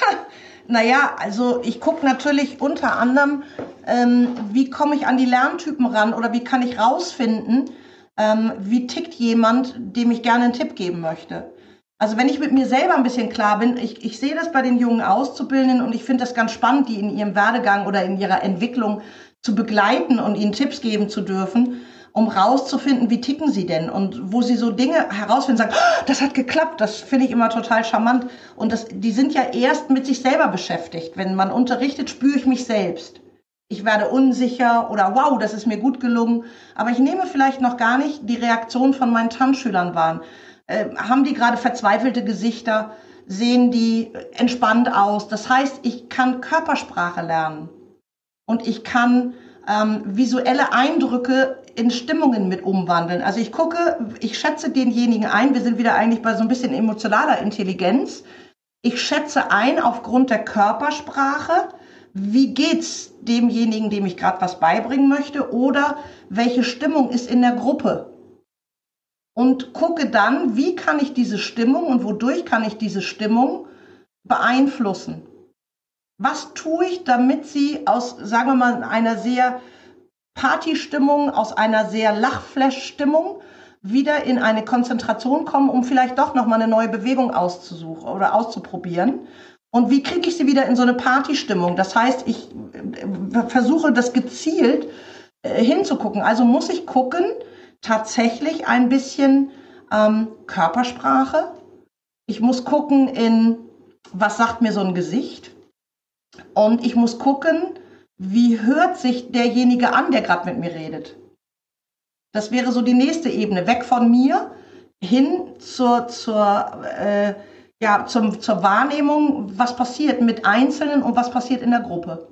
Naja, also ich gucke natürlich unter anderem, ähm, wie komme ich an die Lerntypen ran oder wie kann ich rausfinden, ähm, wie tickt jemand, dem ich gerne einen Tipp geben möchte. Also wenn ich mit mir selber ein bisschen klar bin, ich, ich sehe das bei den jungen Auszubildenden und ich finde das ganz spannend, die in ihrem Werdegang oder in ihrer Entwicklung zu begleiten und ihnen Tipps geben zu dürfen, um rauszufinden, wie ticken sie denn und wo sie so Dinge herausfinden, sagen, oh, das hat geklappt, das finde ich immer total charmant. Und das, die sind ja erst mit sich selber beschäftigt. Wenn man unterrichtet, spüre ich mich selbst. Ich werde unsicher oder wow, das ist mir gut gelungen. Aber ich nehme vielleicht noch gar nicht die Reaktion von meinen Tanzschülern wahr. Äh, haben die gerade verzweifelte Gesichter? Sehen die entspannt aus? Das heißt, ich kann Körpersprache lernen und ich kann ähm, visuelle Eindrücke in Stimmungen mit umwandeln. Also ich gucke, ich schätze denjenigen ein, wir sind wieder eigentlich bei so ein bisschen emotionaler Intelligenz. Ich schätze ein aufgrund der Körpersprache, wie geht's demjenigen, dem ich gerade was beibringen möchte oder welche Stimmung ist in der Gruppe? Und gucke dann, wie kann ich diese Stimmung und wodurch kann ich diese Stimmung beeinflussen? Was tue ich, damit sie aus, sagen wir mal, einer sehr Partystimmung, aus einer sehr Lachflash-Stimmung wieder in eine Konzentration kommen, um vielleicht doch noch mal eine neue Bewegung auszusuchen oder auszuprobieren. Und wie kriege ich sie wieder in so eine Partystimmung? Das heißt, ich äh, versuche das gezielt äh, hinzugucken. Also muss ich gucken, tatsächlich ein bisschen ähm, Körpersprache. Ich muss gucken in, was sagt mir so ein Gesicht? Und ich muss gucken, wie hört sich derjenige an, der gerade mit mir redet? Das wäre so die nächste Ebene, weg von mir hin zur, zur, äh, ja, zum, zur Wahrnehmung, was passiert mit Einzelnen und was passiert in der Gruppe.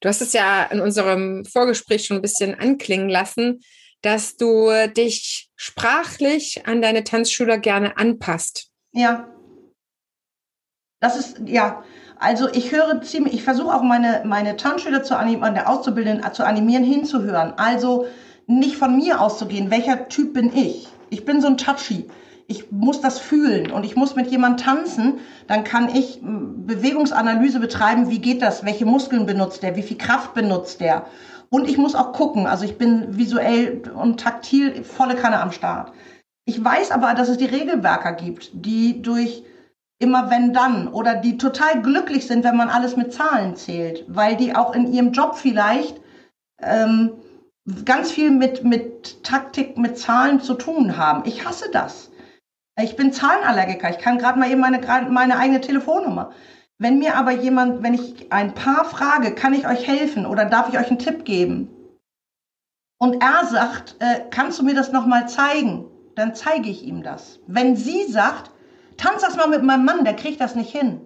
Du hast es ja in unserem Vorgespräch schon ein bisschen anklingen lassen, dass du dich sprachlich an deine Tanzschüler gerne anpasst. Ja. Das ist, ja, also ich höre ziemlich, ich versuche auch meine, meine Tanzschüler zu animieren, der Auszubildenden zu animieren, hinzuhören. Also nicht von mir auszugehen, welcher Typ bin ich? Ich bin so ein Touchy. Ich muss das fühlen und ich muss mit jemandem tanzen, dann kann ich Bewegungsanalyse betreiben, wie geht das, welche Muskeln benutzt der, wie viel Kraft benutzt der. Und ich muss auch gucken, also ich bin visuell und taktil volle Kanne am Start. Ich weiß aber, dass es die Regelwerker gibt, die durch immer wenn dann oder die total glücklich sind, wenn man alles mit Zahlen zählt, weil die auch in ihrem Job vielleicht ähm, ganz viel mit, mit Taktik, mit Zahlen zu tun haben. Ich hasse das. Ich bin Zahlenallergiker. Ich kann gerade mal eben meine, meine eigene Telefonnummer. Wenn mir aber jemand, wenn ich ein Paar frage, kann ich euch helfen oder darf ich euch einen Tipp geben? Und er sagt, äh, kannst du mir das nochmal zeigen? Dann zeige ich ihm das. Wenn sie sagt, tanz das mal mit meinem Mann, der kriegt das nicht hin.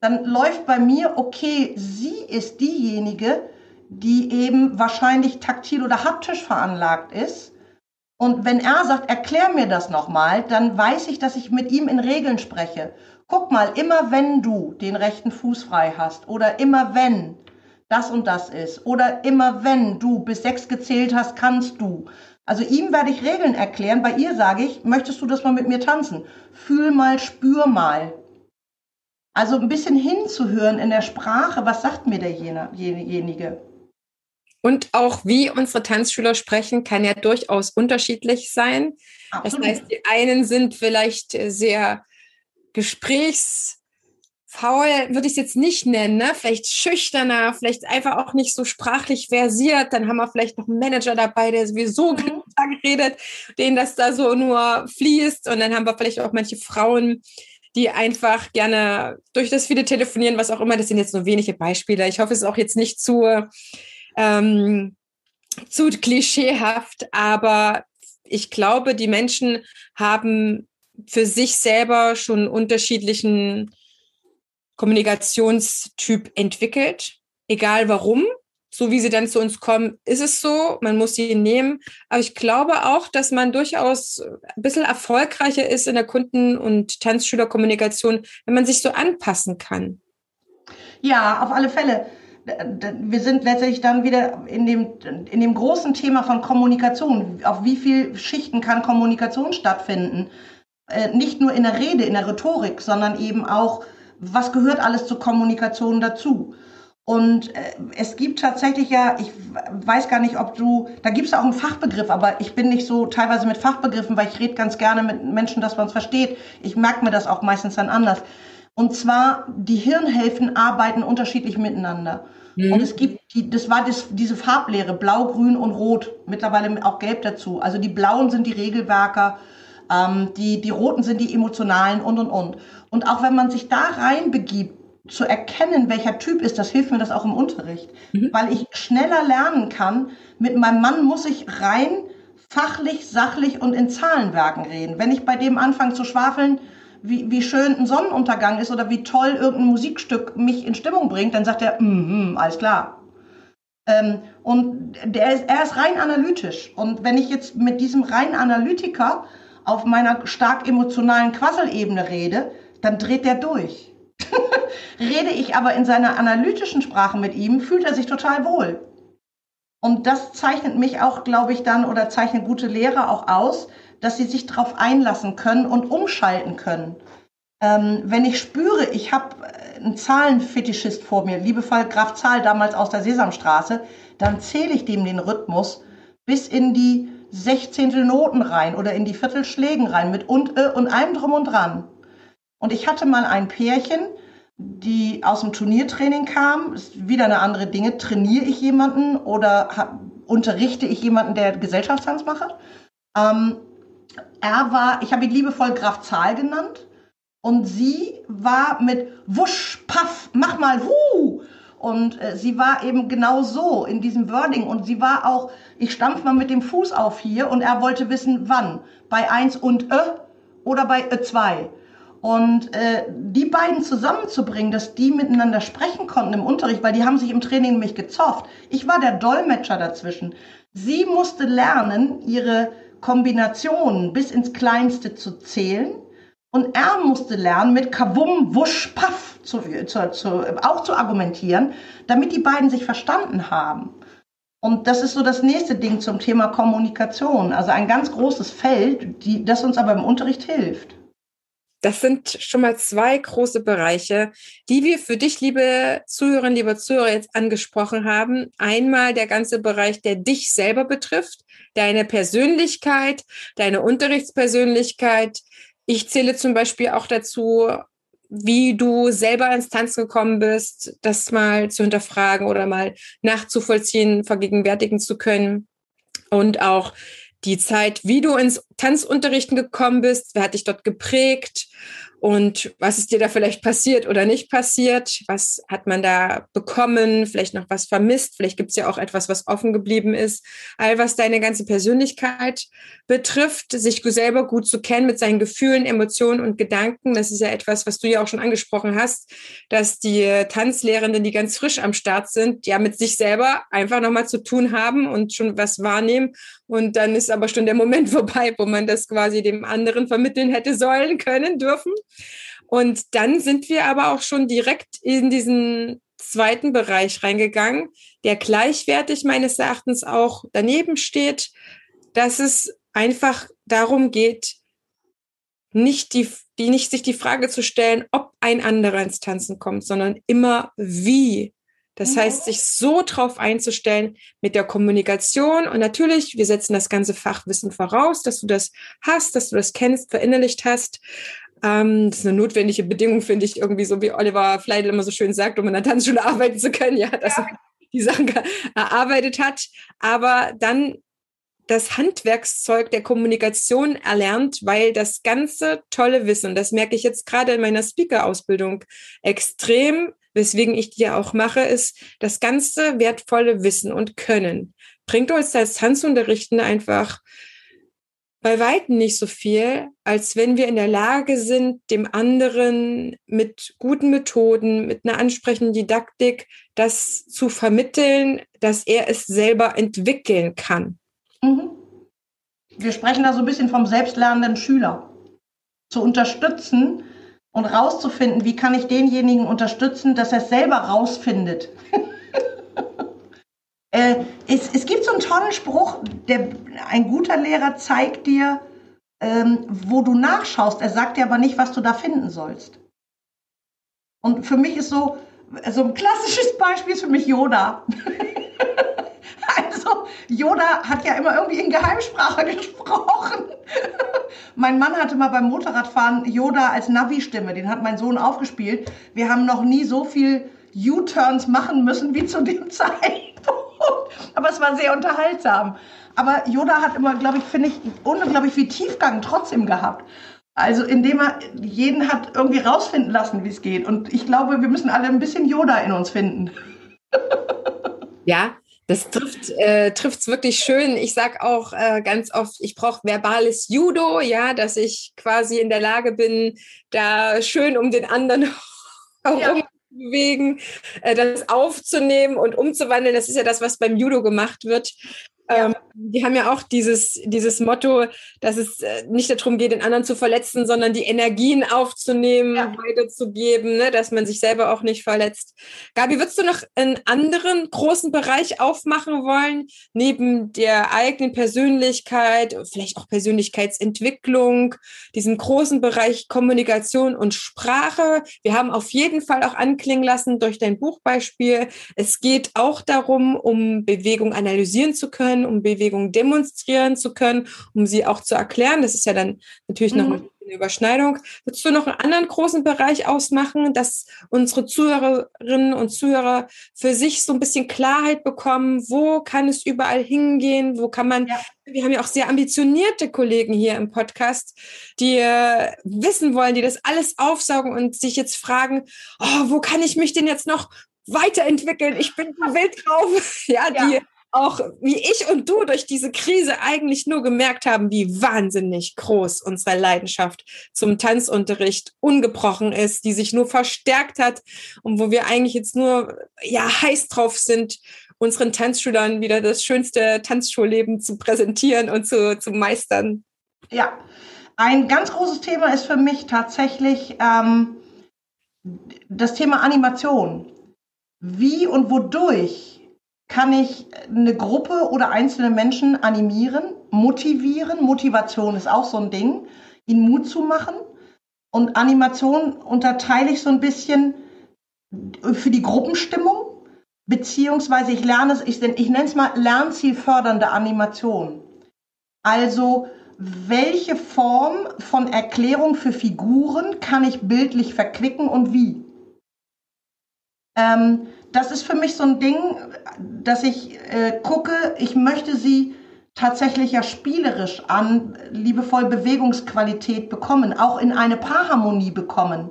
Dann läuft bei mir, okay, sie ist diejenige, die eben wahrscheinlich taktil oder haptisch veranlagt ist. Und wenn er sagt, erklär mir das nochmal, dann weiß ich, dass ich mit ihm in Regeln spreche. Guck mal, immer wenn du den rechten Fuß frei hast oder immer wenn das und das ist oder immer wenn du bis sechs gezählt hast, kannst du. Also ihm werde ich Regeln erklären. Bei ihr sage ich, möchtest du das mal mit mir tanzen? Fühl mal, spür mal. Also ein bisschen hinzuhören in der Sprache, was sagt mir derjenige? Und auch wie unsere Tanzschüler sprechen, kann ja durchaus unterschiedlich sein. Absolut. Das heißt, die einen sind vielleicht sehr gesprächs faul würde ich es jetzt nicht nennen, ne? vielleicht schüchterner, vielleicht einfach auch nicht so sprachlich versiert. Dann haben wir vielleicht noch einen Manager dabei, der sowieso mhm. redet, den das da so nur fließt. Und dann haben wir vielleicht auch manche Frauen, die einfach gerne durch das viele telefonieren, was auch immer. Das sind jetzt nur wenige Beispiele. Ich hoffe, es ist auch jetzt nicht zu, ähm, zu klischeehaft, aber ich glaube, die Menschen haben für sich selber schon unterschiedlichen Kommunikationstyp entwickelt, egal warum. So wie sie dann zu uns kommen, ist es so, man muss sie nehmen. Aber ich glaube auch, dass man durchaus ein bisschen erfolgreicher ist in der Kunden- und Tanzschülerkommunikation, wenn man sich so anpassen kann. Ja, auf alle Fälle. Wir sind letztendlich dann wieder in dem, in dem großen Thema von Kommunikation. Auf wie viel Schichten kann Kommunikation stattfinden? Äh, nicht nur in der Rede, in der Rhetorik, sondern eben auch was gehört alles zur Kommunikation dazu? Und äh, es gibt tatsächlich ja, ich weiß gar nicht, ob du, da gibt es auch einen Fachbegriff, aber ich bin nicht so teilweise mit Fachbegriffen, weil ich rede ganz gerne mit Menschen, dass man es versteht. Ich merke mir das auch meistens dann anders. Und zwar, die Hirnhälften arbeiten unterschiedlich miteinander. Mhm. Und es gibt, die, das war das, diese Farblehre, blau, grün und rot, mittlerweile auch gelb dazu. Also die blauen sind die Regelwerker, ähm, die, die roten sind die emotionalen und, und, und. Und auch wenn man sich da reinbegibt, zu erkennen, welcher Typ ist, das hilft mir das auch im Unterricht, mhm. weil ich schneller lernen kann. Mit meinem Mann muss ich rein fachlich, sachlich und in Zahlenwerken reden. Wenn ich bei dem anfange zu schwafeln, wie, wie schön ein Sonnenuntergang ist oder wie toll irgendein Musikstück mich in Stimmung bringt, dann sagt er, mm, mm, alles klar. Ähm, und der ist, er ist rein analytisch. Und wenn ich jetzt mit diesem rein Analytiker auf meiner stark emotionalen Quasselebene rede, dann dreht der durch. Rede ich aber in seiner analytischen Sprache mit ihm, fühlt er sich total wohl. Und das zeichnet mich auch, glaube ich, dann oder zeichnet gute Lehrer auch aus, dass sie sich darauf einlassen können und umschalten können. Ähm, wenn ich spüre, ich habe äh, einen Zahlenfetischist vor mir, liebevoll Graf Zahl damals aus der Sesamstraße, dann zähle ich dem den Rhythmus bis in die sechzehntel Noten rein oder in die Viertelschlägen rein mit und äh, und allem drum und dran. Und ich hatte mal ein Pärchen, die aus dem Turniertraining kam, ist wieder eine andere Dinge. Trainiere ich jemanden oder unterrichte ich jemanden, der Gesellschaftstanz macht? Ähm, er war, ich habe ihn liebevoll Graf Zahl genannt. Und sie war mit Wusch, Paff, mach mal, Hu. Und äh, sie war eben genau so in diesem Wording. Und sie war auch, ich stampf mal mit dem Fuß auf hier. Und er wollte wissen, wann. Bei eins und Ö oder bei Ö zwei. Und äh, die beiden zusammenzubringen, dass die miteinander sprechen konnten im Unterricht, weil die haben sich im Training nämlich gezofft. Ich war der Dolmetscher dazwischen. Sie musste lernen, ihre Kombinationen bis ins Kleinste zu zählen. Und er musste lernen, mit Kavum, Wusch, Paff zu, zu, zu, auch zu argumentieren, damit die beiden sich verstanden haben. Und das ist so das nächste Ding zum Thema Kommunikation. Also ein ganz großes Feld, die, das uns aber im Unterricht hilft. Das sind schon mal zwei große Bereiche, die wir für dich, liebe Zuhörerinnen, liebe Zuhörer, jetzt angesprochen haben. Einmal der ganze Bereich, der dich selber betrifft, deine Persönlichkeit, deine Unterrichtspersönlichkeit. Ich zähle zum Beispiel auch dazu, wie du selber ins Tanzen gekommen bist, das mal zu hinterfragen oder mal nachzuvollziehen, vergegenwärtigen zu können. Und auch die Zeit, wie du ins Tanzunterrichten gekommen bist, wer hat dich dort geprägt und was ist dir da vielleicht passiert oder nicht passiert? Was hat man da bekommen? Vielleicht noch was vermisst? Vielleicht gibt es ja auch etwas, was offen geblieben ist. All was deine ganze Persönlichkeit betrifft, sich selber gut zu kennen mit seinen Gefühlen, Emotionen und Gedanken. Das ist ja etwas, was du ja auch schon angesprochen hast, dass die Tanzlehrenden, die ganz frisch am Start sind, ja mit sich selber einfach nochmal zu tun haben und schon was wahrnehmen. Und dann ist aber schon der Moment vorbei, wo man das quasi dem anderen vermitteln hätte sollen, können, dürfen. Und dann sind wir aber auch schon direkt in diesen zweiten Bereich reingegangen, der gleichwertig meines Erachtens auch daneben steht, dass es einfach darum geht, nicht die, die nicht sich die Frage zu stellen, ob ein anderer ins Tanzen kommt, sondern immer wie das mhm. heißt, sich so drauf einzustellen mit der Kommunikation. Und natürlich, wir setzen das ganze Fachwissen voraus, dass du das hast, dass du das kennst, verinnerlicht hast. Ähm, das ist eine notwendige Bedingung, finde ich, irgendwie so wie Oliver Fleidel immer so schön sagt, um in der Tanzschule arbeiten zu können, ja, dass ja. er die Sachen erarbeitet hat. Aber dann das Handwerkszeug der Kommunikation erlernt, weil das ganze tolle Wissen, das merke ich jetzt gerade in meiner Speaker-Ausbildung extrem, weswegen ich die ja auch mache, ist das ganze wertvolle Wissen und Können. Bringt uns als Tanzunterrichten einfach bei weitem nicht so viel, als wenn wir in der Lage sind, dem anderen mit guten Methoden, mit einer ansprechenden Didaktik das zu vermitteln, dass er es selber entwickeln kann. Mhm. Wir sprechen da so ein bisschen vom selbstlernenden Schüler. Zu unterstützen, und rauszufinden, wie kann ich denjenigen unterstützen, dass er es selber rausfindet. äh, es, es, gibt so einen tollen Spruch, der, ein guter Lehrer zeigt dir, ähm, wo du nachschaust. Er sagt dir aber nicht, was du da finden sollst. Und für mich ist so, so ein klassisches Beispiel ist für mich Yoda. also, Yoda hat ja immer irgendwie in Geheimsprache gesprochen. mein Mann hatte mal beim Motorradfahren Yoda als Navi-Stimme. Den hat mein Sohn aufgespielt. Wir haben noch nie so viel U-Turns machen müssen wie zu dem Zeitpunkt. Aber es war sehr unterhaltsam. Aber Yoda hat immer, glaube ich, finde ich, unglaublich viel Tiefgang trotzdem gehabt. Also indem er jeden hat irgendwie rausfinden lassen, wie es geht. Und ich glaube, wir müssen alle ein bisschen Yoda in uns finden. Ja, das trifft äh, trifft's wirklich schön. Ich sage auch äh, ganz oft, ich brauche verbales Judo, ja, dass ich quasi in der Lage bin, da schön um den anderen herum ja. Bewegen, äh, das aufzunehmen und umzuwandeln. Das ist ja das, was beim Judo gemacht wird. Ähm, die haben ja auch dieses, dieses Motto, dass es äh, nicht darum geht, den anderen zu verletzen, sondern die Energien aufzunehmen, ja. weiterzugeben, ne, dass man sich selber auch nicht verletzt. Gabi, würdest du noch einen anderen großen Bereich aufmachen wollen, neben der eigenen Persönlichkeit, vielleicht auch Persönlichkeitsentwicklung, diesen großen Bereich Kommunikation und Sprache? Wir haben auf jeden Fall auch anklingen lassen durch dein Buchbeispiel. Es geht auch darum, um Bewegung analysieren zu können können, um Bewegung demonstrieren zu können, um sie auch zu erklären. Das ist ja dann natürlich mhm. noch eine Überschneidung. Würdest du noch einen anderen großen Bereich ausmachen, dass unsere Zuhörerinnen und Zuhörer für sich so ein bisschen Klarheit bekommen? Wo kann es überall hingehen? Wo kann man, ja. wir haben ja auch sehr ambitionierte Kollegen hier im Podcast, die äh, wissen wollen, die das alles aufsaugen und sich jetzt fragen, oh, wo kann ich mich denn jetzt noch weiterentwickeln? Ich bin wild drauf. Ja, ja. die auch wie ich und du durch diese Krise eigentlich nur gemerkt haben, wie wahnsinnig groß unsere Leidenschaft zum Tanzunterricht ungebrochen ist, die sich nur verstärkt hat und wo wir eigentlich jetzt nur ja heiß drauf sind, unseren Tanzschülern wieder das schönste Tanzschulleben zu präsentieren und zu, zu meistern. Ja, ein ganz großes Thema ist für mich tatsächlich ähm, das Thema Animation. Wie und wodurch kann ich eine Gruppe oder einzelne Menschen animieren, motivieren. Motivation ist auch so ein Ding, ihnen Mut zu machen. Und Animation unterteile ich so ein bisschen für die Gruppenstimmung, beziehungsweise ich lerne es, ich, ich nenne es mal lernzielfördernde Animation. Also, welche Form von Erklärung für Figuren kann ich bildlich verquicken und wie? Ähm, das ist für mich so ein Ding, dass ich äh, gucke, ich möchte sie tatsächlich ja spielerisch an liebevoll Bewegungsqualität bekommen, auch in eine Paarharmonie bekommen.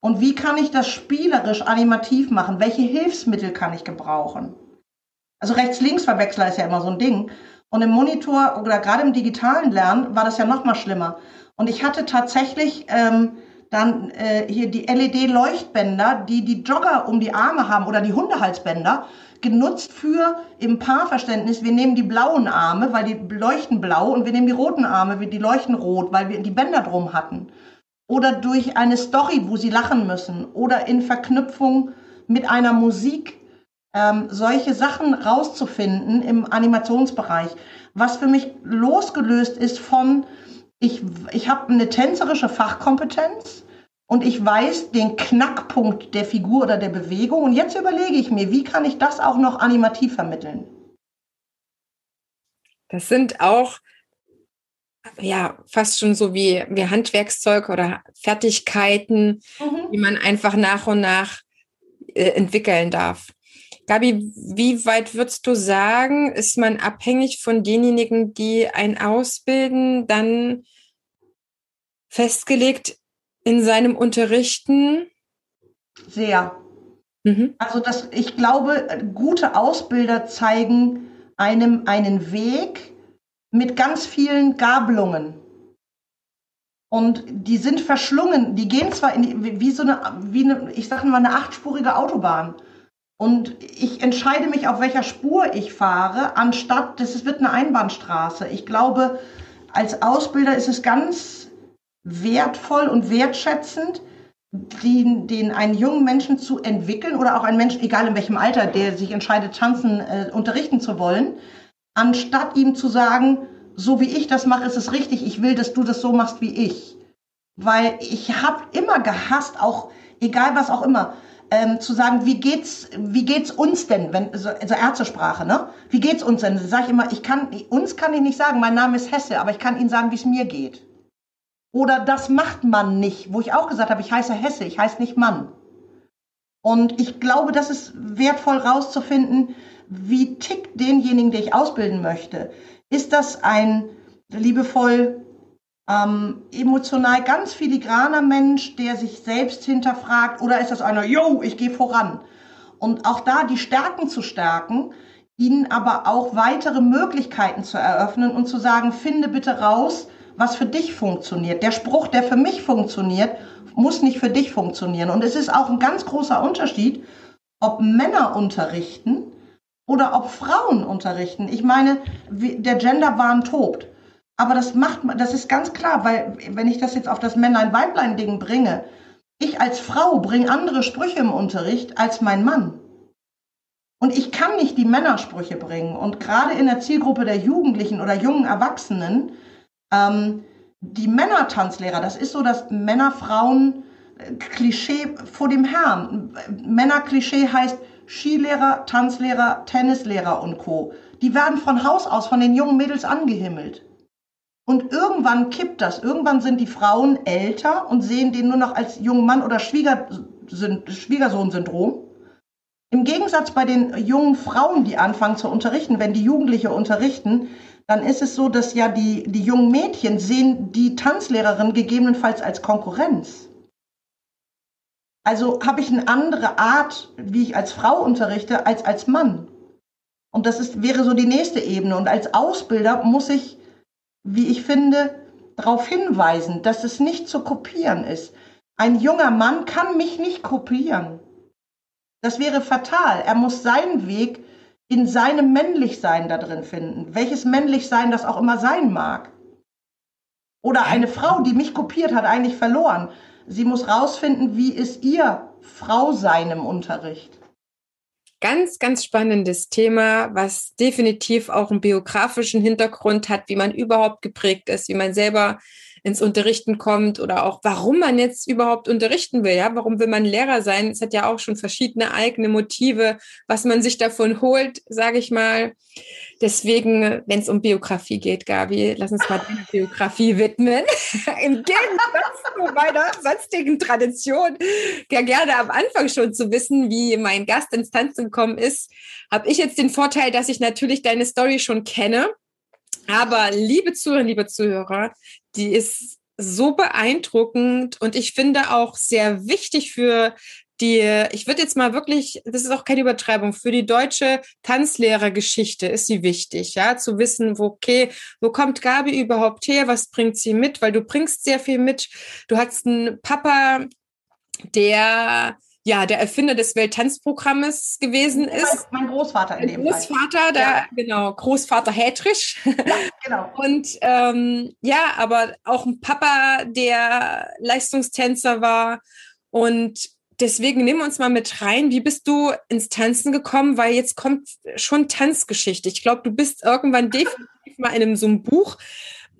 Und wie kann ich das spielerisch animativ machen? Welche Hilfsmittel kann ich gebrauchen? Also Rechts-Links-Verwechsler ist ja immer so ein Ding. Und im Monitor oder gerade im digitalen Lernen war das ja noch mal schlimmer. Und ich hatte tatsächlich ähm, dann äh, hier die LED-Leuchtbänder, die die Jogger um die Arme haben oder die Hundehalsbänder, genutzt für im Paarverständnis, wir nehmen die blauen Arme, weil die leuchten blau und wir nehmen die roten Arme, die leuchten rot, weil wir die Bänder drum hatten. Oder durch eine Story, wo sie lachen müssen. Oder in Verknüpfung mit einer Musik. Ähm, solche Sachen rauszufinden im Animationsbereich. Was für mich losgelöst ist von, ich, ich habe eine tänzerische Fachkompetenz und ich weiß den Knackpunkt der Figur oder der Bewegung. Und jetzt überlege ich mir, wie kann ich das auch noch animativ vermitteln? Das sind auch ja fast schon so wie, wie Handwerkszeug oder Fertigkeiten, mhm. die man einfach nach und nach äh, entwickeln darf. Gabi, wie weit würdest du sagen, ist man abhängig von denjenigen, die ein ausbilden, dann festgelegt in seinem Unterrichten? Sehr. Mhm. Also das, ich glaube, gute Ausbilder zeigen einem einen Weg mit ganz vielen Gabelungen. Und die sind verschlungen, die gehen zwar in die, wie so eine, wie eine, ich sage mal, eine achtspurige Autobahn. Und ich entscheide mich, auf welcher Spur ich fahre, anstatt, das wird eine Einbahnstraße. Ich glaube, als Ausbilder ist es ganz wertvoll und wertschätzend, den, den einen jungen Menschen zu entwickeln oder auch einen Menschen, egal in welchem Alter, der sich entscheidet, tanzen, äh, unterrichten zu wollen, anstatt ihm zu sagen, so wie ich das mache, ist es richtig, ich will, dass du das so machst wie ich. Weil ich habe immer gehasst, auch egal was auch immer, ähm, zu sagen, wie geht's, wie geht's uns denn, wenn so, also Ärztesprache, ne? Wie geht's uns denn? Sag ich immer, ich kann uns kann ich nicht sagen, mein Name ist Hesse, aber ich kann Ihnen sagen, wie es mir geht. Oder das macht man nicht, wo ich auch gesagt habe, ich heiße Hesse, ich heiße nicht Mann. Und ich glaube, das ist wertvoll rauszufinden, wie tickt denjenigen, den ich ausbilden möchte. Ist das ein liebevoll ähm, emotional ganz filigraner Mensch, der sich selbst hinterfragt, oder ist das einer, yo, ich gehe voran? Und auch da die Stärken zu stärken, ihnen aber auch weitere Möglichkeiten zu eröffnen und zu sagen, finde bitte raus, was für dich funktioniert. Der Spruch, der für mich funktioniert, muss nicht für dich funktionieren. Und es ist auch ein ganz großer Unterschied, ob Männer unterrichten oder ob Frauen unterrichten. Ich meine, der Genderwahn tobt. Aber das macht, das ist ganz klar, weil wenn ich das jetzt auf das Männlein-Weiblein-Ding bringe, ich als Frau bringe andere Sprüche im Unterricht als mein Mann. Und ich kann nicht die Männersprüche bringen. Und gerade in der Zielgruppe der Jugendlichen oder jungen Erwachsenen, ähm, die Männertanzlehrer, das ist so das Männer-Frauen- Klischee vor dem Herrn. Männerklischee heißt Skilehrer, Tanzlehrer, Tennislehrer und Co. Die werden von Haus aus von den jungen Mädels angehimmelt. Und irgendwann kippt das. Irgendwann sind die Frauen älter und sehen den nur noch als jungen Mann oder Schwiegersohn-Syndrom. Im Gegensatz bei den jungen Frauen, die anfangen zu unterrichten, wenn die Jugendliche unterrichten, dann ist es so, dass ja die, die jungen Mädchen sehen die Tanzlehrerin gegebenenfalls als Konkurrenz. Also habe ich eine andere Art, wie ich als Frau unterrichte, als als Mann. Und das ist, wäre so die nächste Ebene. Und als Ausbilder muss ich wie ich finde, darauf hinweisen, dass es nicht zu kopieren ist. Ein junger Mann kann mich nicht kopieren. Das wäre fatal. Er muss seinen Weg in seinem Männlichsein da drin finden. Welches Männlichsein das auch immer sein mag. Oder eine Frau, die mich kopiert, hat eigentlich verloren. Sie muss rausfinden, wie ist ihr Frau sein im Unterricht. Ganz, ganz spannendes Thema, was definitiv auch einen biografischen Hintergrund hat, wie man überhaupt geprägt ist, wie man selber ins Unterrichten kommt oder auch warum man jetzt überhaupt unterrichten will. Ja, warum will man Lehrer sein? Es hat ja auch schon verschiedene eigene Motive, was man sich davon holt, sage ich mal. Deswegen, wenn es um Biografie geht, Gabi, lass uns mal deine Biografie widmen. Im Gegensatz zu meiner sonstigen Tradition, ja gerne am Anfang schon zu wissen, wie mein Gast ins Tanzen gekommen ist, habe ich jetzt den Vorteil, dass ich natürlich deine Story schon kenne. Aber liebe Zuhörer, liebe Zuhörer, die ist so beeindruckend und ich finde auch sehr wichtig für die, ich würde jetzt mal wirklich, das ist auch keine Übertreibung, für die deutsche Tanzlehrergeschichte ist sie wichtig, ja, zu wissen, wo, okay, wo kommt Gabi überhaupt her, was bringt sie mit, weil du bringst sehr viel mit. Du hast einen Papa, der ja, der Erfinder des Welttanzprogrammes gewesen ist. Mein, mein Großvater in dem Großvater, Fall. der, ja. genau, Großvater Hätrisch. Ja, genau. Und ähm, ja, aber auch ein Papa, der Leistungstänzer war. Und deswegen nehmen wir uns mal mit rein. Wie bist du ins Tanzen gekommen? Weil jetzt kommt schon Tanzgeschichte. Ich glaube, du bist irgendwann definitiv mal in einem, so einem Buch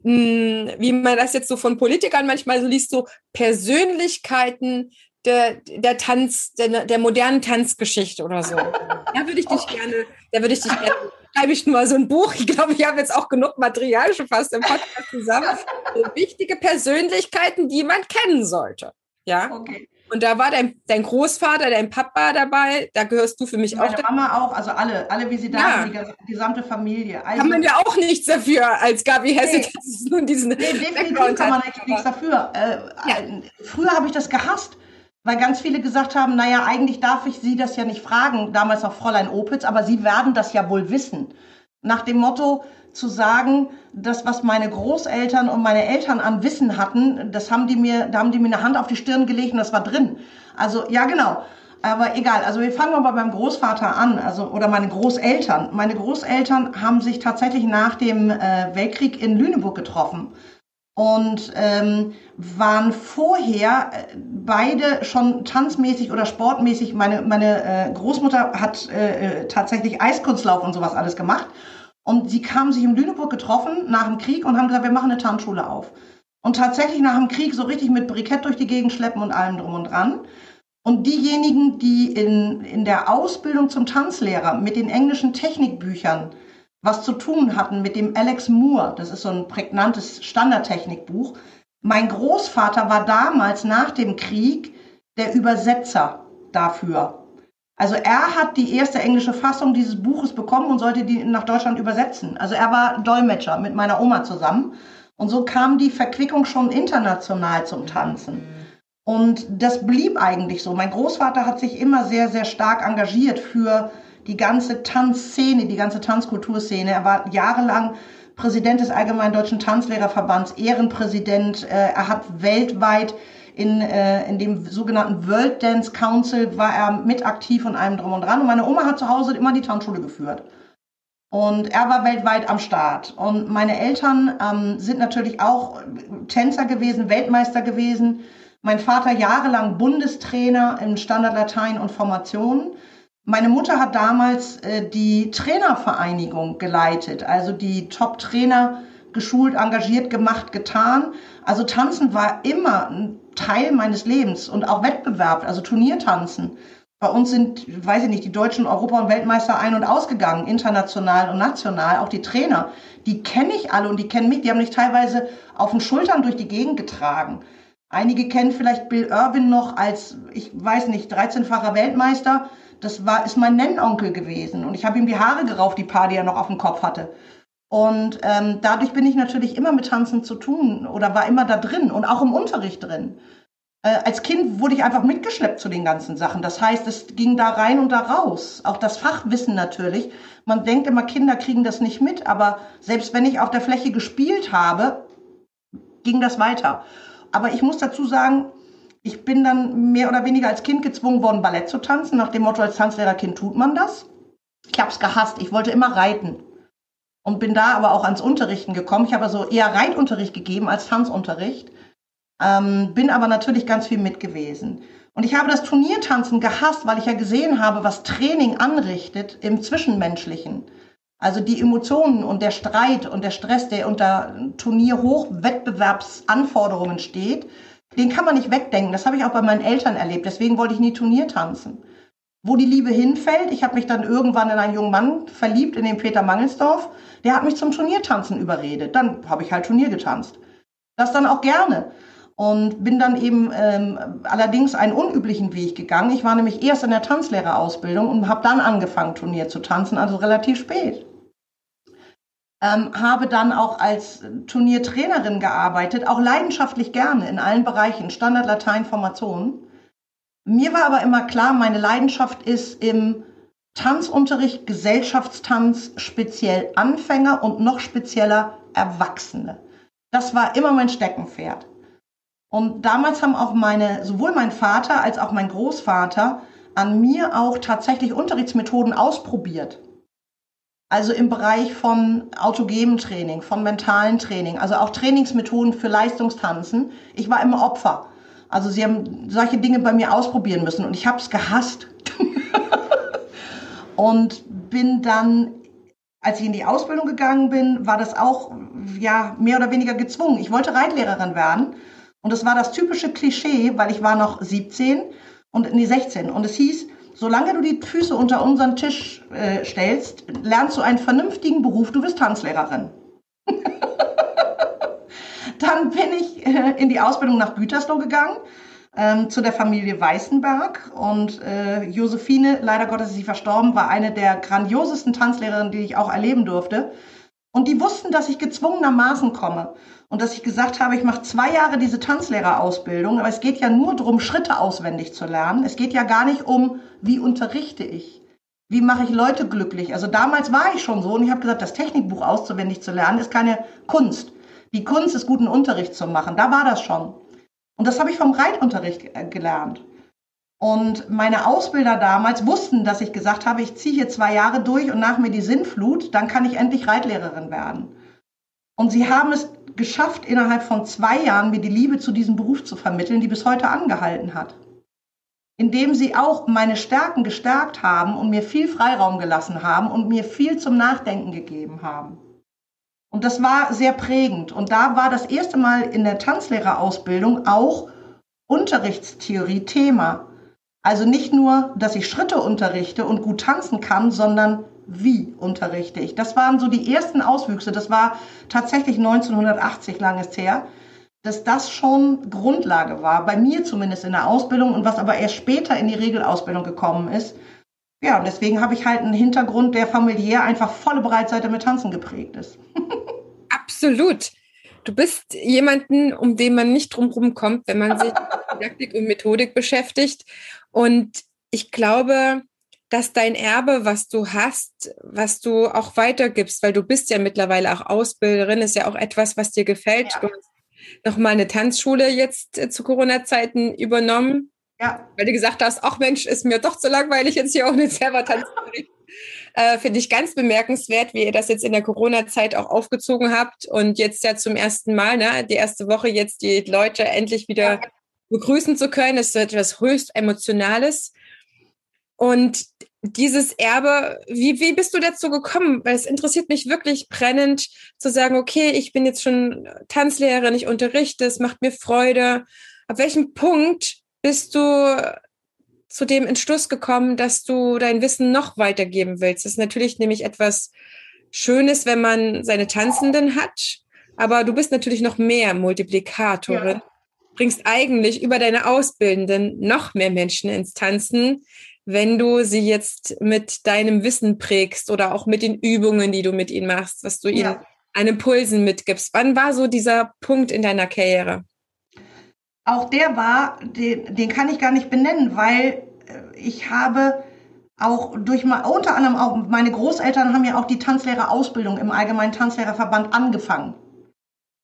hm, wie man das jetzt so von Politikern manchmal so liest, so Persönlichkeiten der, der Tanz, der, der modernen Tanzgeschichte oder so. Da würde ich dich okay. gerne, da würde ich dich gerne, schreibe ich nur so ein Buch. Ich glaube, ich habe jetzt auch genug Material schon fast im Podcast zusammen. So wichtige Persönlichkeiten, die man kennen sollte. Ja. Okay. Und da war dein, dein Großvater, dein Papa dabei. Da gehörst du für mich Meine auch. Meine Mama auch, also alle, alle wie sie da ja. sind, die gesamte Familie. Also, kann man ja auch nichts dafür als Gabi Hesse, nee. dass es nun diesen. Nee, definitiv kann man nichts dafür. Äh, ja. Äh, früher habe ich das gehasst weil ganz viele gesagt haben, naja, eigentlich darf ich Sie das ja nicht fragen, damals noch Fräulein Opitz, aber Sie werden das ja wohl wissen. Nach dem Motto zu sagen, das, was meine Großeltern und meine Eltern an Wissen hatten, das haben die mir, da haben die mir eine Hand auf die Stirn gelegt und das war drin. Also, ja, genau. Aber egal, also wir fangen mal beim Großvater an, also oder meine Großeltern. Meine Großeltern haben sich tatsächlich nach dem äh, Weltkrieg in Lüneburg getroffen und ähm, waren vorher äh, beide schon tanzmäßig oder sportmäßig. Meine, meine äh, Großmutter hat äh, äh, tatsächlich Eiskunstlauf und sowas alles gemacht. Und sie kamen sich in Lüneburg getroffen nach dem Krieg und haben gesagt, wir machen eine Tanzschule auf. Und tatsächlich nach dem Krieg so richtig mit Brikett durch die Gegend schleppen und allem drum und dran. Und diejenigen, die in, in der Ausbildung zum Tanzlehrer mit den englischen Technikbüchern was zu tun hatten, mit dem Alex Moore, das ist so ein prägnantes Standardtechnikbuch. Mein Großvater war damals nach dem Krieg der Übersetzer dafür. Also er hat die erste englische Fassung dieses Buches bekommen und sollte die nach Deutschland übersetzen. Also er war Dolmetscher mit meiner Oma zusammen. Und so kam die Verquickung schon international zum Tanzen. Und das blieb eigentlich so. Mein Großvater hat sich immer sehr, sehr stark engagiert für die ganze Tanzszene, die ganze Tanzkulturszene. Er war jahrelang Präsident des Allgemeinen Deutschen Tanzlehrerverbands, Ehrenpräsident. Äh, er hat weltweit in, äh, in dem sogenannten World Dance Council war er mit aktiv und allem drum und dran. Und meine Oma hat zu Hause immer die Tanzschule geführt. Und er war weltweit am Start. Und meine Eltern ähm, sind natürlich auch Tänzer gewesen, Weltmeister gewesen. Mein Vater jahrelang Bundestrainer im Standard Latein und Formationen. Meine Mutter hat damals äh, die Trainervereinigung geleitet, also die Top-Trainer geschult, engagiert, gemacht, getan. Also Tanzen war immer ein Teil meines Lebens und auch Wettbewerb, also Turniertanzen. Bei uns sind, weiß ich nicht, die deutschen Europa- und Weltmeister ein- und ausgegangen, international und national, auch die Trainer. Die kenne ich alle und die kennen mich. Die haben mich teilweise auf den Schultern durch die Gegend getragen. Einige kennen vielleicht Bill Irwin noch als, ich weiß nicht, 13-facher Weltmeister. Das war, ist mein Nennonkel gewesen. Und ich habe ihm die Haare gerauft, die paar, die er noch auf dem Kopf hatte. Und ähm, dadurch bin ich natürlich immer mit Tanzen zu tun oder war immer da drin und auch im Unterricht drin. Äh, als Kind wurde ich einfach mitgeschleppt zu den ganzen Sachen. Das heißt, es ging da rein und da raus. Auch das Fachwissen natürlich. Man denkt immer, Kinder kriegen das nicht mit, aber selbst wenn ich auf der Fläche gespielt habe, ging das weiter. Aber ich muss dazu sagen, ich bin dann mehr oder weniger als Kind gezwungen worden, Ballett zu tanzen. Nach dem Motto, als Tanzlehrerkind tut man das. Ich habe es gehasst. Ich wollte immer reiten und bin da aber auch ans Unterrichten gekommen. Ich habe also eher Reitunterricht gegeben als Tanzunterricht, ähm, bin aber natürlich ganz viel mit gewesen. Und ich habe das Turniertanzen gehasst, weil ich ja gesehen habe, was Training anrichtet im Zwischenmenschlichen. Also die Emotionen und der Streit und der Stress, der unter Turnierhochwettbewerbsanforderungen steht, den kann man nicht wegdenken. Das habe ich auch bei meinen Eltern erlebt. Deswegen wollte ich nie Turnier tanzen wo die Liebe hinfällt. Ich habe mich dann irgendwann in einen jungen Mann verliebt, in den Peter Mangelsdorf. Der hat mich zum Turniertanzen überredet. Dann habe ich halt Turnier getanzt. Das dann auch gerne. Und bin dann eben ähm, allerdings einen unüblichen Weg gegangen. Ich war nämlich erst in der Tanzlehrerausbildung und habe dann angefangen, Turnier zu tanzen, also relativ spät. Ähm, habe dann auch als Turniertrainerin gearbeitet, auch leidenschaftlich gerne in allen Bereichen, Standard, Latein, Formationen mir war aber immer klar, meine Leidenschaft ist im Tanzunterricht, Gesellschaftstanz, speziell Anfänger und noch spezieller Erwachsene. Das war immer mein Steckenpferd. Und damals haben auch meine, sowohl mein Vater als auch mein Großvater an mir auch tatsächlich Unterrichtsmethoden ausprobiert. Also im Bereich von autogenem Training, von mentalen Training, also auch Trainingsmethoden für Leistungstanzen. Ich war immer Opfer. Also sie haben solche Dinge bei mir ausprobieren müssen und ich habe es gehasst. und bin dann, als ich in die Ausbildung gegangen bin, war das auch ja mehr oder weniger gezwungen. Ich wollte Reitlehrerin werden und das war das typische Klischee, weil ich war noch 17 und nee 16 und es hieß, solange du die Füße unter unseren Tisch äh, stellst, lernst du einen vernünftigen Beruf, du bist Tanzlehrerin. Dann bin ich äh, in die Ausbildung nach Gütersloh gegangen, ähm, zu der Familie Weißenberg. Und äh, Josephine, leider Gottes ist sie verstorben, war eine der grandiosesten Tanzlehrerinnen, die ich auch erleben durfte. Und die wussten, dass ich gezwungenermaßen komme. Und dass ich gesagt habe, ich mache zwei Jahre diese Tanzlehrerausbildung, aber es geht ja nur darum, Schritte auswendig zu lernen. Es geht ja gar nicht um, wie unterrichte ich. Wie mache ich Leute glücklich? Also damals war ich schon so und ich habe gesagt, das Technikbuch auswendig zu lernen ist keine Kunst. Die Kunst ist, guten Unterricht zu machen. Da war das schon. Und das habe ich vom Reitunterricht äh, gelernt. Und meine Ausbilder damals wussten, dass ich gesagt habe, ich ziehe hier zwei Jahre durch und nach mir die Sinnflut, dann kann ich endlich Reitlehrerin werden. Und sie haben es geschafft, innerhalb von zwei Jahren mir die Liebe zu diesem Beruf zu vermitteln, die bis heute angehalten hat. Indem sie auch meine Stärken gestärkt haben und mir viel Freiraum gelassen haben und mir viel zum Nachdenken gegeben haben. Und das war sehr prägend. Und da war das erste Mal in der Tanzlehrerausbildung auch Unterrichtstheorie Thema. Also nicht nur, dass ich Schritte unterrichte und gut tanzen kann, sondern wie unterrichte ich. Das waren so die ersten Auswüchse. Das war tatsächlich 1980 langes her, dass das schon Grundlage war, bei mir zumindest in der Ausbildung und was aber erst später in die Regelausbildung gekommen ist. Ja, und deswegen habe ich halt einen Hintergrund, der familiär einfach volle Breitseite mit Tanzen geprägt ist. Absolut. Du bist jemanden, um den man nicht drumherum kommt, wenn man sich mit Didaktik und Methodik beschäftigt. Und ich glaube, dass dein Erbe, was du hast, was du auch weitergibst, weil du bist ja mittlerweile auch Ausbilderin, ist ja auch etwas, was dir gefällt. Ja. Du hast nochmal eine Tanzschule jetzt äh, zu Corona-Zeiten übernommen. Ja. Weil du gesagt hast, ach Mensch, ist mir doch zu langweilig, jetzt hier auch eine selber tanzen. Äh, Finde ich ganz bemerkenswert, wie ihr das jetzt in der Corona-Zeit auch aufgezogen habt und jetzt ja zum ersten Mal, ne, die erste Woche jetzt die Leute endlich wieder ja. begrüßen zu können, ist etwas höchst Emotionales. Und dieses Erbe, wie, wie bist du dazu gekommen? Weil es interessiert mich wirklich brennend zu sagen, okay, ich bin jetzt schon Tanzlehrerin, ich unterrichte, es macht mir Freude. Ab welchem Punkt bist du zu dem Entschluss gekommen, dass du dein Wissen noch weitergeben willst. Das ist natürlich nämlich etwas Schönes, wenn man seine Tanzenden hat, aber du bist natürlich noch mehr Multiplikatorin. Ja. Bringst eigentlich über deine Ausbildenden noch mehr Menschen ins Tanzen, wenn du sie jetzt mit deinem Wissen prägst oder auch mit den Übungen, die du mit ihnen machst, was du ihnen ja. an Impulsen mitgibst. Wann war so dieser Punkt in deiner Karriere? auch der war, den, den kann ich gar nicht benennen, weil äh, ich habe auch durch mal, unter anderem auch meine Großeltern haben ja auch die Tanzlehrerausbildung im Allgemeinen Tanzlehrerverband angefangen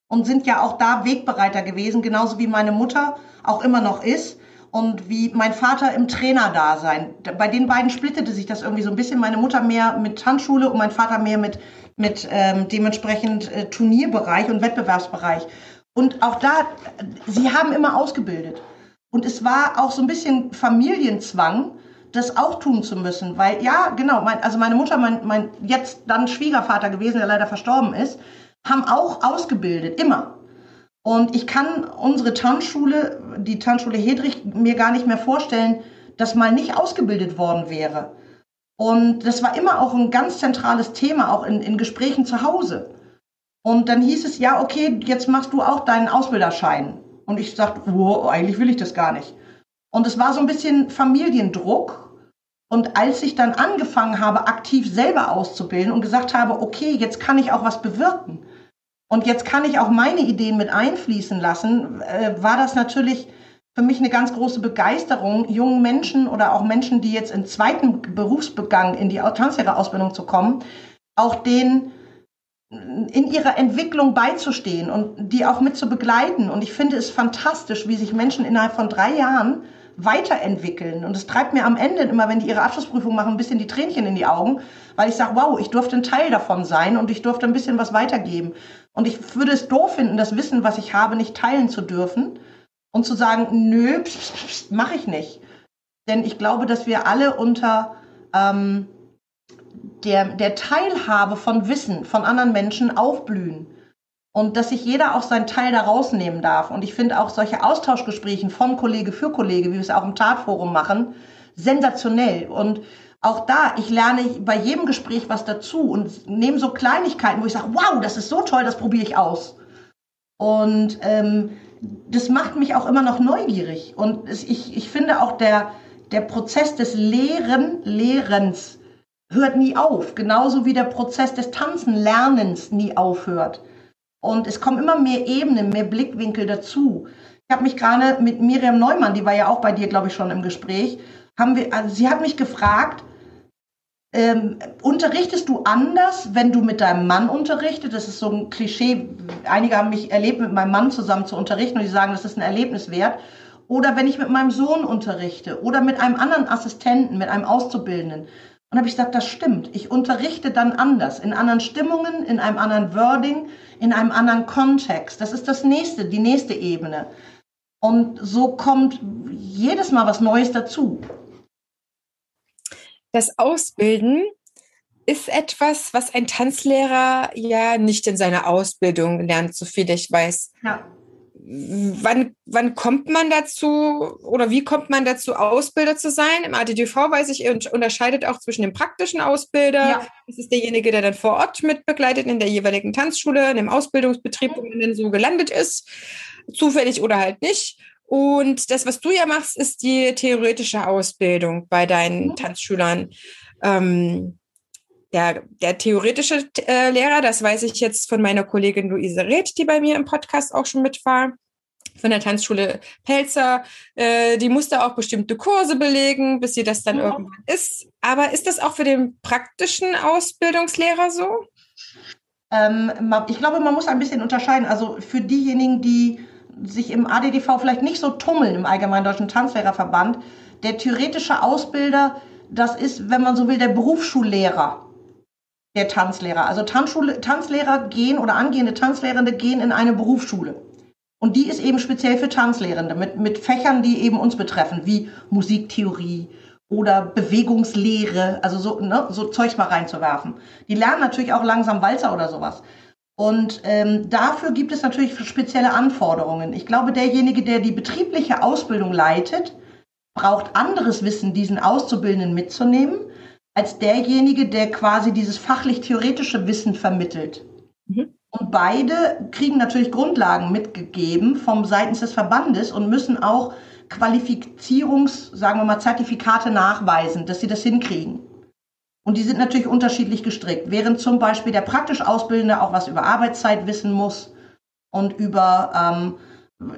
und sind ja auch da Wegbereiter gewesen, genauso wie meine Mutter auch immer noch ist und wie mein Vater im Trainerdasein. Bei den beiden splittete sich das irgendwie so ein bisschen. Meine Mutter mehr mit Tanzschule und mein Vater mehr mit, mit ähm, dementsprechend äh, Turnierbereich und Wettbewerbsbereich. Und auch da, sie haben immer ausgebildet. Und es war auch so ein bisschen Familienzwang, das auch tun zu müssen. Weil, ja, genau, mein, also meine Mutter, mein, mein jetzt dann Schwiegervater gewesen, der leider verstorben ist, haben auch ausgebildet, immer. Und ich kann unsere Tanzschule, die Tanzschule Hedrich, mir gar nicht mehr vorstellen, dass mal nicht ausgebildet worden wäre. Und das war immer auch ein ganz zentrales Thema, auch in, in Gesprächen zu Hause. Und dann hieß es, ja, okay, jetzt machst du auch deinen Ausbilderschein. Und ich sagte, oh, eigentlich will ich das gar nicht. Und es war so ein bisschen Familiendruck. Und als ich dann angefangen habe, aktiv selber auszubilden und gesagt habe, okay, jetzt kann ich auch was bewirken und jetzt kann ich auch meine Ideen mit einfließen lassen, äh, war das natürlich für mich eine ganz große Begeisterung, jungen Menschen oder auch Menschen, die jetzt im zweiten Berufsbegang in die Tanzlehrerausbildung zu kommen, auch denen in ihrer Entwicklung beizustehen und die auch mit zu begleiten. Und ich finde es fantastisch, wie sich Menschen innerhalb von drei Jahren weiterentwickeln. Und es treibt mir am Ende immer, wenn die ihre Abschlussprüfung machen, ein bisschen die Tränchen in die Augen, weil ich sage, wow, ich durfte ein Teil davon sein und ich durfte ein bisschen was weitergeben. Und ich würde es doof finden, das Wissen, was ich habe, nicht teilen zu dürfen und zu sagen, nö, mache ich nicht. Denn ich glaube, dass wir alle unter ähm, der, der Teilhabe von Wissen von anderen Menschen aufblühen. Und dass sich jeder auch seinen Teil da rausnehmen darf. Und ich finde auch solche Austauschgespräche von Kollege für Kollege, wie wir es auch im Tatforum machen, sensationell. Und auch da, ich lerne bei jedem Gespräch was dazu und nehme so Kleinigkeiten, wo ich sage, wow, das ist so toll, das probiere ich aus. Und ähm, das macht mich auch immer noch neugierig. Und es, ich, ich finde auch der, der Prozess des Lehren, Lehrens hört nie auf, genauso wie der Prozess des Tanzenlernens nie aufhört. Und es kommen immer mehr Ebenen, mehr Blickwinkel dazu. Ich habe mich gerade mit Miriam Neumann, die war ja auch bei dir, glaube ich, schon im Gespräch, haben wir, also sie hat mich gefragt, ähm, unterrichtest du anders, wenn du mit deinem Mann unterrichtest? Das ist so ein Klischee. Einige haben mich erlebt, mit meinem Mann zusammen zu unterrichten und die sagen, das ist ein Erlebnis wert. Oder wenn ich mit meinem Sohn unterrichte oder mit einem anderen Assistenten, mit einem Auszubildenden. Und habe ich gesagt, das stimmt. Ich unterrichte dann anders, in anderen Stimmungen, in einem anderen Wording, in einem anderen Kontext. Das ist das nächste, die nächste Ebene. Und so kommt jedes Mal was Neues dazu. Das Ausbilden ist etwas, was ein Tanzlehrer ja nicht in seiner Ausbildung lernt, so viel ich weiß. Ja. Wann, wann kommt man dazu oder wie kommt man dazu, Ausbilder zu sein? Im ADTV weiß ich, unterscheidet auch zwischen dem praktischen Ausbilder. Ja. Das ist derjenige, der dann vor Ort mit begleitet in der jeweiligen Tanzschule, in dem Ausbildungsbetrieb, wo man dann so gelandet ist, zufällig oder halt nicht. Und das, was du ja machst, ist die theoretische Ausbildung bei deinen mhm. Tanzschülern. Ähm, der, der theoretische äh, Lehrer, das weiß ich jetzt von meiner Kollegin Luise Reth, die bei mir im Podcast auch schon mit war, von der Tanzschule Pelzer, äh, die musste auch bestimmte Kurse belegen, bis sie das dann ja. irgendwann ist. Aber ist das auch für den praktischen Ausbildungslehrer so? Ähm, ich glaube, man muss ein bisschen unterscheiden. Also für diejenigen, die sich im ADDV vielleicht nicht so tummeln im Allgemeinen Deutschen Tanzlehrerverband, der theoretische Ausbilder, das ist, wenn man so will, der Berufsschullehrer der Tanzlehrer. Also Tanzschule, Tanzlehrer gehen oder angehende Tanzlehrende gehen in eine Berufsschule. Und die ist eben speziell für Tanzlehrende mit, mit Fächern, die eben uns betreffen, wie Musiktheorie oder Bewegungslehre, also so, ne, so Zeug mal reinzuwerfen. Die lernen natürlich auch langsam Walzer oder sowas. Und ähm, dafür gibt es natürlich spezielle Anforderungen. Ich glaube, derjenige, der die betriebliche Ausbildung leitet, braucht anderes Wissen, diesen Auszubildenden mitzunehmen, als derjenige, der quasi dieses fachlich-theoretische Wissen vermittelt. Mhm. Und beide kriegen natürlich Grundlagen mitgegeben vom seitens des Verbandes und müssen auch Qualifizierungs, sagen wir mal, Zertifikate nachweisen, dass sie das hinkriegen. Und die sind natürlich unterschiedlich gestrickt. Während zum Beispiel der praktisch Ausbildende auch was über Arbeitszeit wissen muss und über ähm,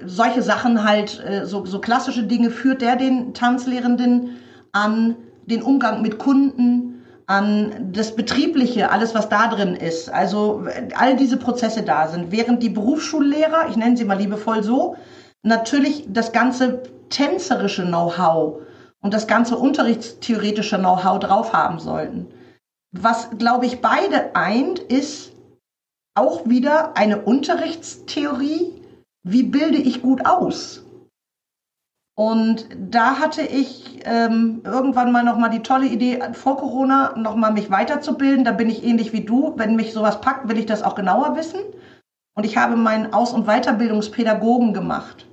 solche Sachen halt, äh, so, so klassische Dinge, führt der den Tanzlehrenden an den Umgang mit Kunden, an das Betriebliche, alles, was da drin ist. Also all diese Prozesse da sind. Während die Berufsschullehrer, ich nenne sie mal liebevoll so, natürlich das ganze tänzerische Know-how und das ganze unterrichtstheoretische Know-how drauf haben sollten. Was, glaube ich, beide eint, ist auch wieder eine Unterrichtstheorie. Wie bilde ich gut aus? Und da hatte ich ähm, irgendwann mal nochmal die tolle Idee, vor Corona nochmal mich weiterzubilden. Da bin ich ähnlich wie du. Wenn mich sowas packt, will ich das auch genauer wissen. Und ich habe meinen Aus- und Weiterbildungspädagogen gemacht.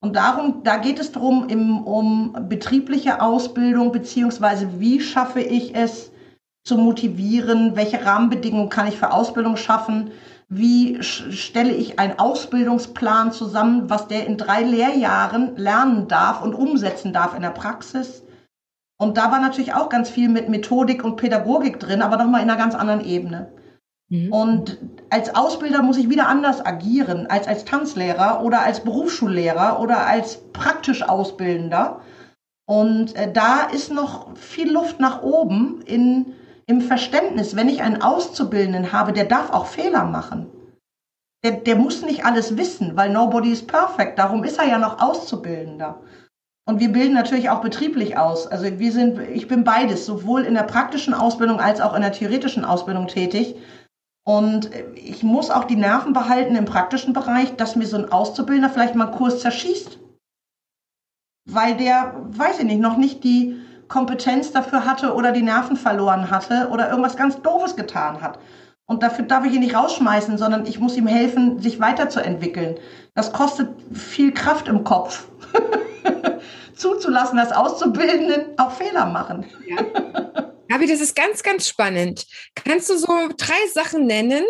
Und darum, da geht es darum, im, um betriebliche Ausbildung, beziehungsweise wie schaffe ich es zu motivieren, welche Rahmenbedingungen kann ich für Ausbildung schaffen, wie stelle ich einen Ausbildungsplan zusammen, was der in drei Lehrjahren lernen darf und umsetzen darf in der Praxis. Und da war natürlich auch ganz viel mit Methodik und Pädagogik drin, aber nochmal in einer ganz anderen Ebene. Mhm. Und als Ausbilder muss ich wieder anders agieren als als Tanzlehrer oder als Berufsschullehrer oder als praktisch Ausbildender. Und äh, da ist noch viel Luft nach oben in im Verständnis, wenn ich einen Auszubildenden habe, der darf auch Fehler machen. Der, der muss nicht alles wissen, weil nobody is perfect. Darum ist er ja noch Auszubildender. Und wir bilden natürlich auch betrieblich aus. Also wir sind, ich bin beides, sowohl in der praktischen Ausbildung als auch in der theoretischen Ausbildung tätig. Und ich muss auch die Nerven behalten im praktischen Bereich, dass mir so ein Auszubildender vielleicht mal einen Kurs zerschießt. Weil der, weiß ich nicht, noch nicht die, Kompetenz dafür hatte oder die Nerven verloren hatte oder irgendwas ganz Doofes getan hat. Und dafür darf ich ihn nicht rausschmeißen, sondern ich muss ihm helfen, sich weiterzuentwickeln. Das kostet viel Kraft im Kopf. Zuzulassen, dass Auszubildenden auch Fehler machen. Ja. Gabi, das ist ganz, ganz spannend. Kannst du so drei Sachen nennen,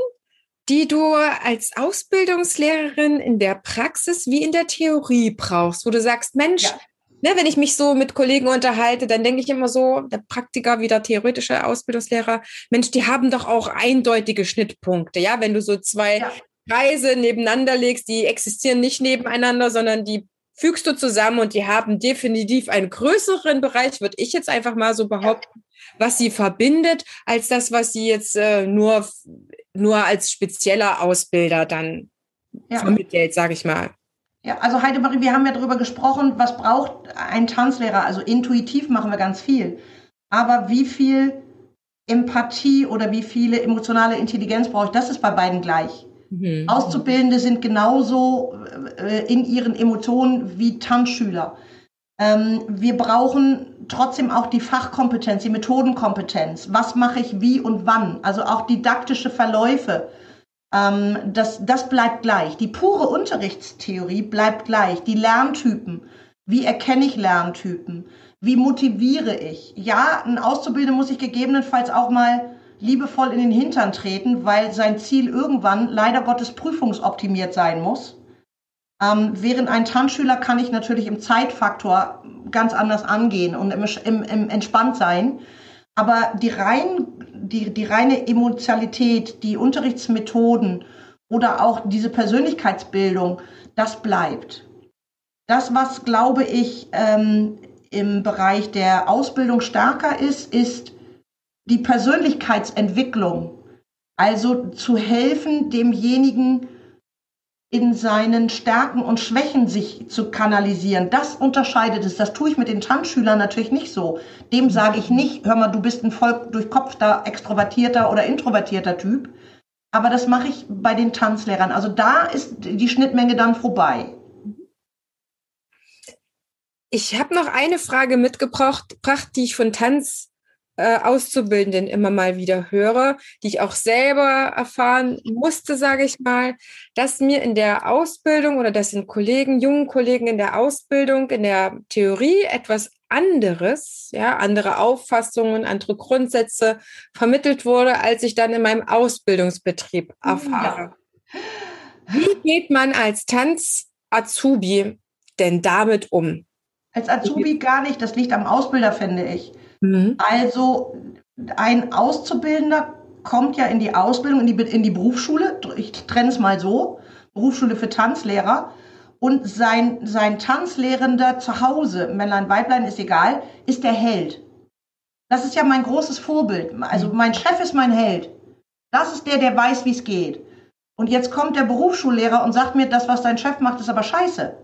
die du als Ausbildungslehrerin in der Praxis wie in der Theorie brauchst, wo du sagst, Mensch, ja ne, wenn ich mich so mit Kollegen unterhalte, dann denke ich immer so, der Praktiker wie der theoretische Ausbildungslehrer, Mensch, die haben doch auch eindeutige Schnittpunkte. Ja, wenn du so zwei ja. Kreise nebeneinander legst, die existieren nicht nebeneinander, sondern die fügst du zusammen und die haben definitiv einen größeren Bereich, würde ich jetzt einfach mal so behaupten, was sie verbindet, als das, was sie jetzt äh, nur, nur als spezieller Ausbilder dann ja. vermittelt, sage ich mal. Ja, also Heidemarie, wir haben ja darüber gesprochen, was braucht ein Tanzlehrer? Also intuitiv machen wir ganz viel. Aber wie viel Empathie oder wie viele emotionale Intelligenz brauche ich? Das ist bei beiden gleich. Mhm. Auszubildende sind genauso äh, in ihren Emotionen wie Tanzschüler. Ähm, wir brauchen trotzdem auch die Fachkompetenz, die Methodenkompetenz. Was mache ich wie und wann? Also auch didaktische Verläufe Ähm, das, das bleibt gleich. Die pure Unterrichtstheorie bleibt gleich. Die Lerntypen. Wie erkenne ich Lerntypen? Wie motiviere ich? Ja, ein Auszubildender muss ich gegebenenfalls auch mal liebevoll in den Hintern treten, weil sein Ziel irgendwann leider Gottes prüfungsoptimiert sein muss. Ähm, während ein Tanzschüler kann ich natürlich im Zeitfaktor ganz anders angehen und im, im, im entspannt sein. Aber die, rein, die, die reine Emotionalität, die Unterrichtsmethoden oder auch diese Persönlichkeitsbildung, das bleibt. Das, was, glaube ich, ähm, im Bereich der Ausbildung stärker ist, ist die Persönlichkeitsentwicklung. Also zu helfen, demjenigen in seinen Stärken und Schwächen sich zu kanalisieren. Das unterscheidet es. Das tue ich mit den Tanzschülern natürlich nicht so. Dem sage ich nicht, hör mal, du bist ein voll durchkopfter, extrovertierter oder introvertierter Typ. Aber das mache ich bei den Tanzlehrern. Also da ist die Schnittmenge dann vorbei. Ich habe noch eine Frage mitgebracht, die ich von Tanz äh, Auszubildenden immer mal wieder höre, die ich auch selber erfahren musste, sage ich mal, dass mir in der Ausbildung oder dass den Kollegen, jungen Kollegen in der Ausbildung, in der Theorie etwas anderes, ja, andere Auffassungen, andere Grundsätze vermittelt wurde, als ich dann in meinem Ausbildungsbetrieb erfahre. Ja. Wie geht man als Tanz-Azubi denn damit um? Als Azubi gar nicht, das liegt am Ausbilder, finde ich. Mhm. Also ein Auszubildender kommt ja in die Ausbildung, in die, in die Berufsschule, ich trenne es mal so, Berufsschule für Tanzlehrer. Und sein, sein Tanzlehrender zu Hause, Männlein, Weiblein, ist egal, ist der Held. Das ist ja mein großes Vorbild. Also mhm. mein Chef ist mein Held. Das ist der, der weiß, wie es geht. Und jetzt kommt der Berufsschullehrer und sagt mir, das, was dein Chef macht, ist aber scheiße.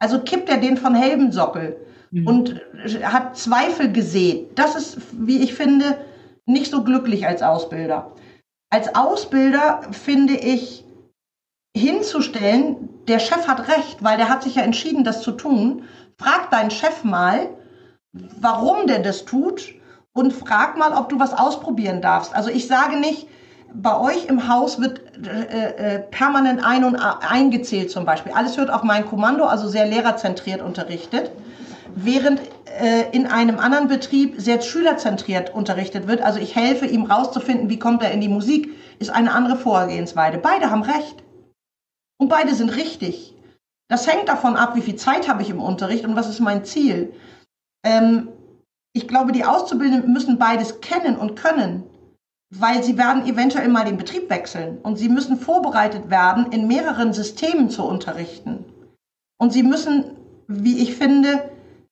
Also kippt er den von Helmensockel mhm. und hat Zweifel gesehen. Das ist, wie ich finde, nicht so glücklich als Ausbilder. Als Ausbilder finde ich hinzustellen, der Chef hat recht, weil der hat sich ja entschieden, das zu tun. Frag deinen Chef mal, warum der das tut und frag mal, ob du was ausprobieren darfst. Also ich sage nicht, bei euch im Haus wird äh, äh, permanent ein- und eingezählt zum Beispiel. Alles wird auf mein Kommando, also sehr lehrerzentriert unterrichtet während äh, in einem anderen Betrieb sehr schülerzentriert unterrichtet wird. Also ich helfe ihm rauszufinden, wie kommt er in die Musik, ist eine andere Vorgehensweise. Beide haben recht. Und beide sind richtig. Das hängt davon ab, wie viel Zeit habe ich im Unterricht und was ist mein Ziel. Ähm, ich glaube, die Auszubildenden müssen beides kennen und können, weil sie werden eventuell mal den Betrieb wechseln und sie müssen vorbereitet werden, in mehreren Systemen zu unterrichten. Und sie müssen, wie ich finde,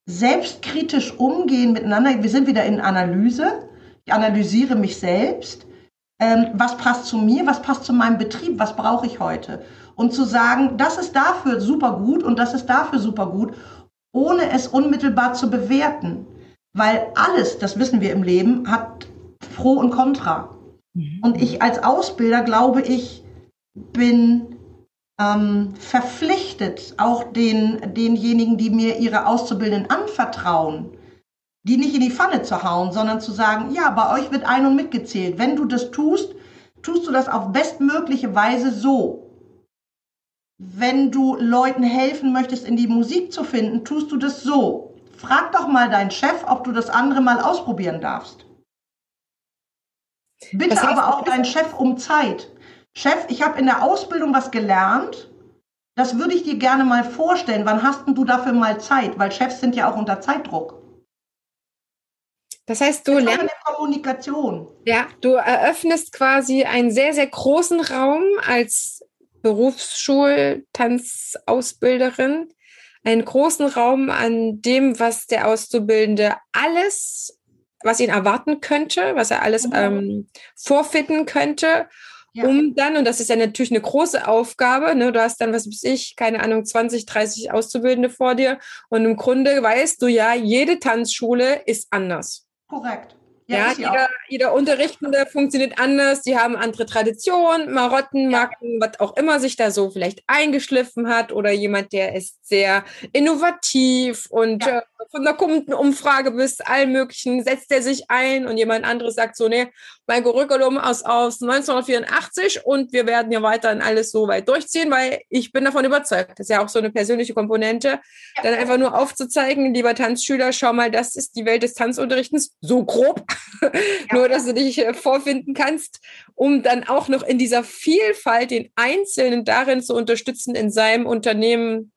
selbstkritisch umgehen miteinander. Wir sind wieder in Analyse. Ich analysiere mich selbst. Ähm, was passt zu mir? Was passt zu meinem Betrieb? Was brauche ich heute? Und zu sagen, das ist dafür super gut und das ist dafür super gut, ohne es unmittelbar zu bewerten. Weil alles, das wissen wir im Leben, hat Pro und Contra. Mhm. Und ich als Ausbilder glaube ich, bin ähm, verpflichtet, auch den, denjenigen, die mir ihre Auszubildenden anvertrauen, die nicht in die Pfanne zu hauen, sondern zu sagen, ja, bei euch wird ein- und mitgezählt. Wenn du das tust, tust du das auf bestmögliche Weise so. Wenn du Leuten helfen möchtest, in die Musik zu finden, tust du das so. Frag doch mal deinen Chef, ob du das andere mal ausprobieren darfst. Bitte aber auch deinen Chef um Zeit. Chef, ich habe in der Ausbildung was gelernt. Das würde ich dir gerne mal vorstellen. Wann hast denn du dafür mal Zeit? Weil Chefs sind ja auch unter Zeitdruck. Das heißt, du lernst Kommunikation. Ja, du eröffnest quasi einen sehr, sehr großen Raum als Berufsschultanzausbilderin, einen großen Raum an dem, was der Auszubildende alles, was ihn erwarten könnte, was er alles mhm. ähm, vorfinden könnte ja. um dann, und das ist ja natürlich eine große Aufgabe, ne, du hast dann, was weiß ich, keine Ahnung, 20, 30 Auszubildende vor dir und im Grunde weißt du ja, jede Tanzschule ist anders. Korrekt. Ja, ja jeder, jeder Unterrichtende funktioniert anders, die haben andere Traditionen, Marotten, Marken, was auch immer sich da so vielleicht eingeschliffen hat oder jemand, der ist sehr innovativ und ja. äh, von der Kundenumfrage bis allen möglichen setzt er sich ein und jemand anderes sagt so, nee, mein Curriculum aus, aus 1984 und wir werden ja weiterhin alles so weit durchziehen, weil ich bin davon überzeugt. Das ist ja auch so eine persönliche Komponente, ja. dann einfach nur aufzuzeigen, lieber Tanzschüler, schau mal, das ist die Welt des Tanzunterrichtens, so grob. Nur, dass du dich äh, vorfinden kannst, um dann auch noch in dieser Vielfalt den Einzelnen darin zu unterstützen, in seinem Unternehmen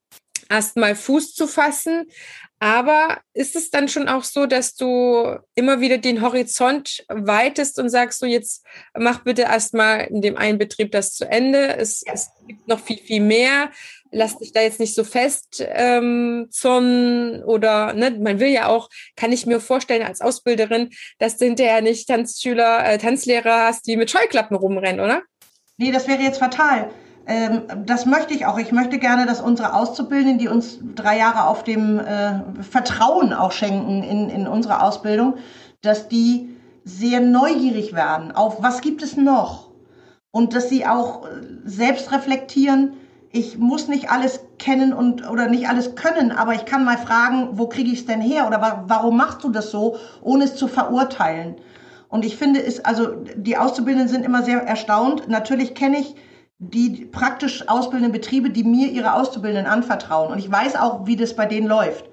erstmal Fuß zu fassen. Aber ist es dann schon auch so, dass du immer wieder den Horizont weitest und sagst so, jetzt mach bitte erstmal in dem einen Betrieb das zu Ende. Es, ja. es gibt noch viel, viel mehr lass dich da jetzt nicht so fest ähm, zonnen oder ne, man will ja auch, kann ich mir vorstellen als Ausbilderin, dass du hinterher nicht Tanzschüler, äh, Tanzlehrer hast, die mit Scheuklappen rumrennen, oder? Nee, das wäre jetzt fatal. Ähm, das möchte ich auch. Ich möchte gerne, dass unsere Auszubildenden, die uns drei Jahre auf dem äh, Vertrauen auch schenken in, in unserer Ausbildung, dass die sehr neugierig werden auf, was gibt es noch? Und dass sie auch äh, selbst reflektieren, ich muss nicht alles kennen und oder nicht alles können, aber ich kann mal fragen, wo kriege ich es denn her oder wa warum machst du das so, ohne es zu verurteilen. Und ich finde, ist also die Auszubildenden sind immer sehr erstaunt. Natürlich kenne ich die praktisch ausbildenden Betriebe, die mir ihre Auszubildenden anvertrauen. Und ich weiß auch, wie das bei denen läuft.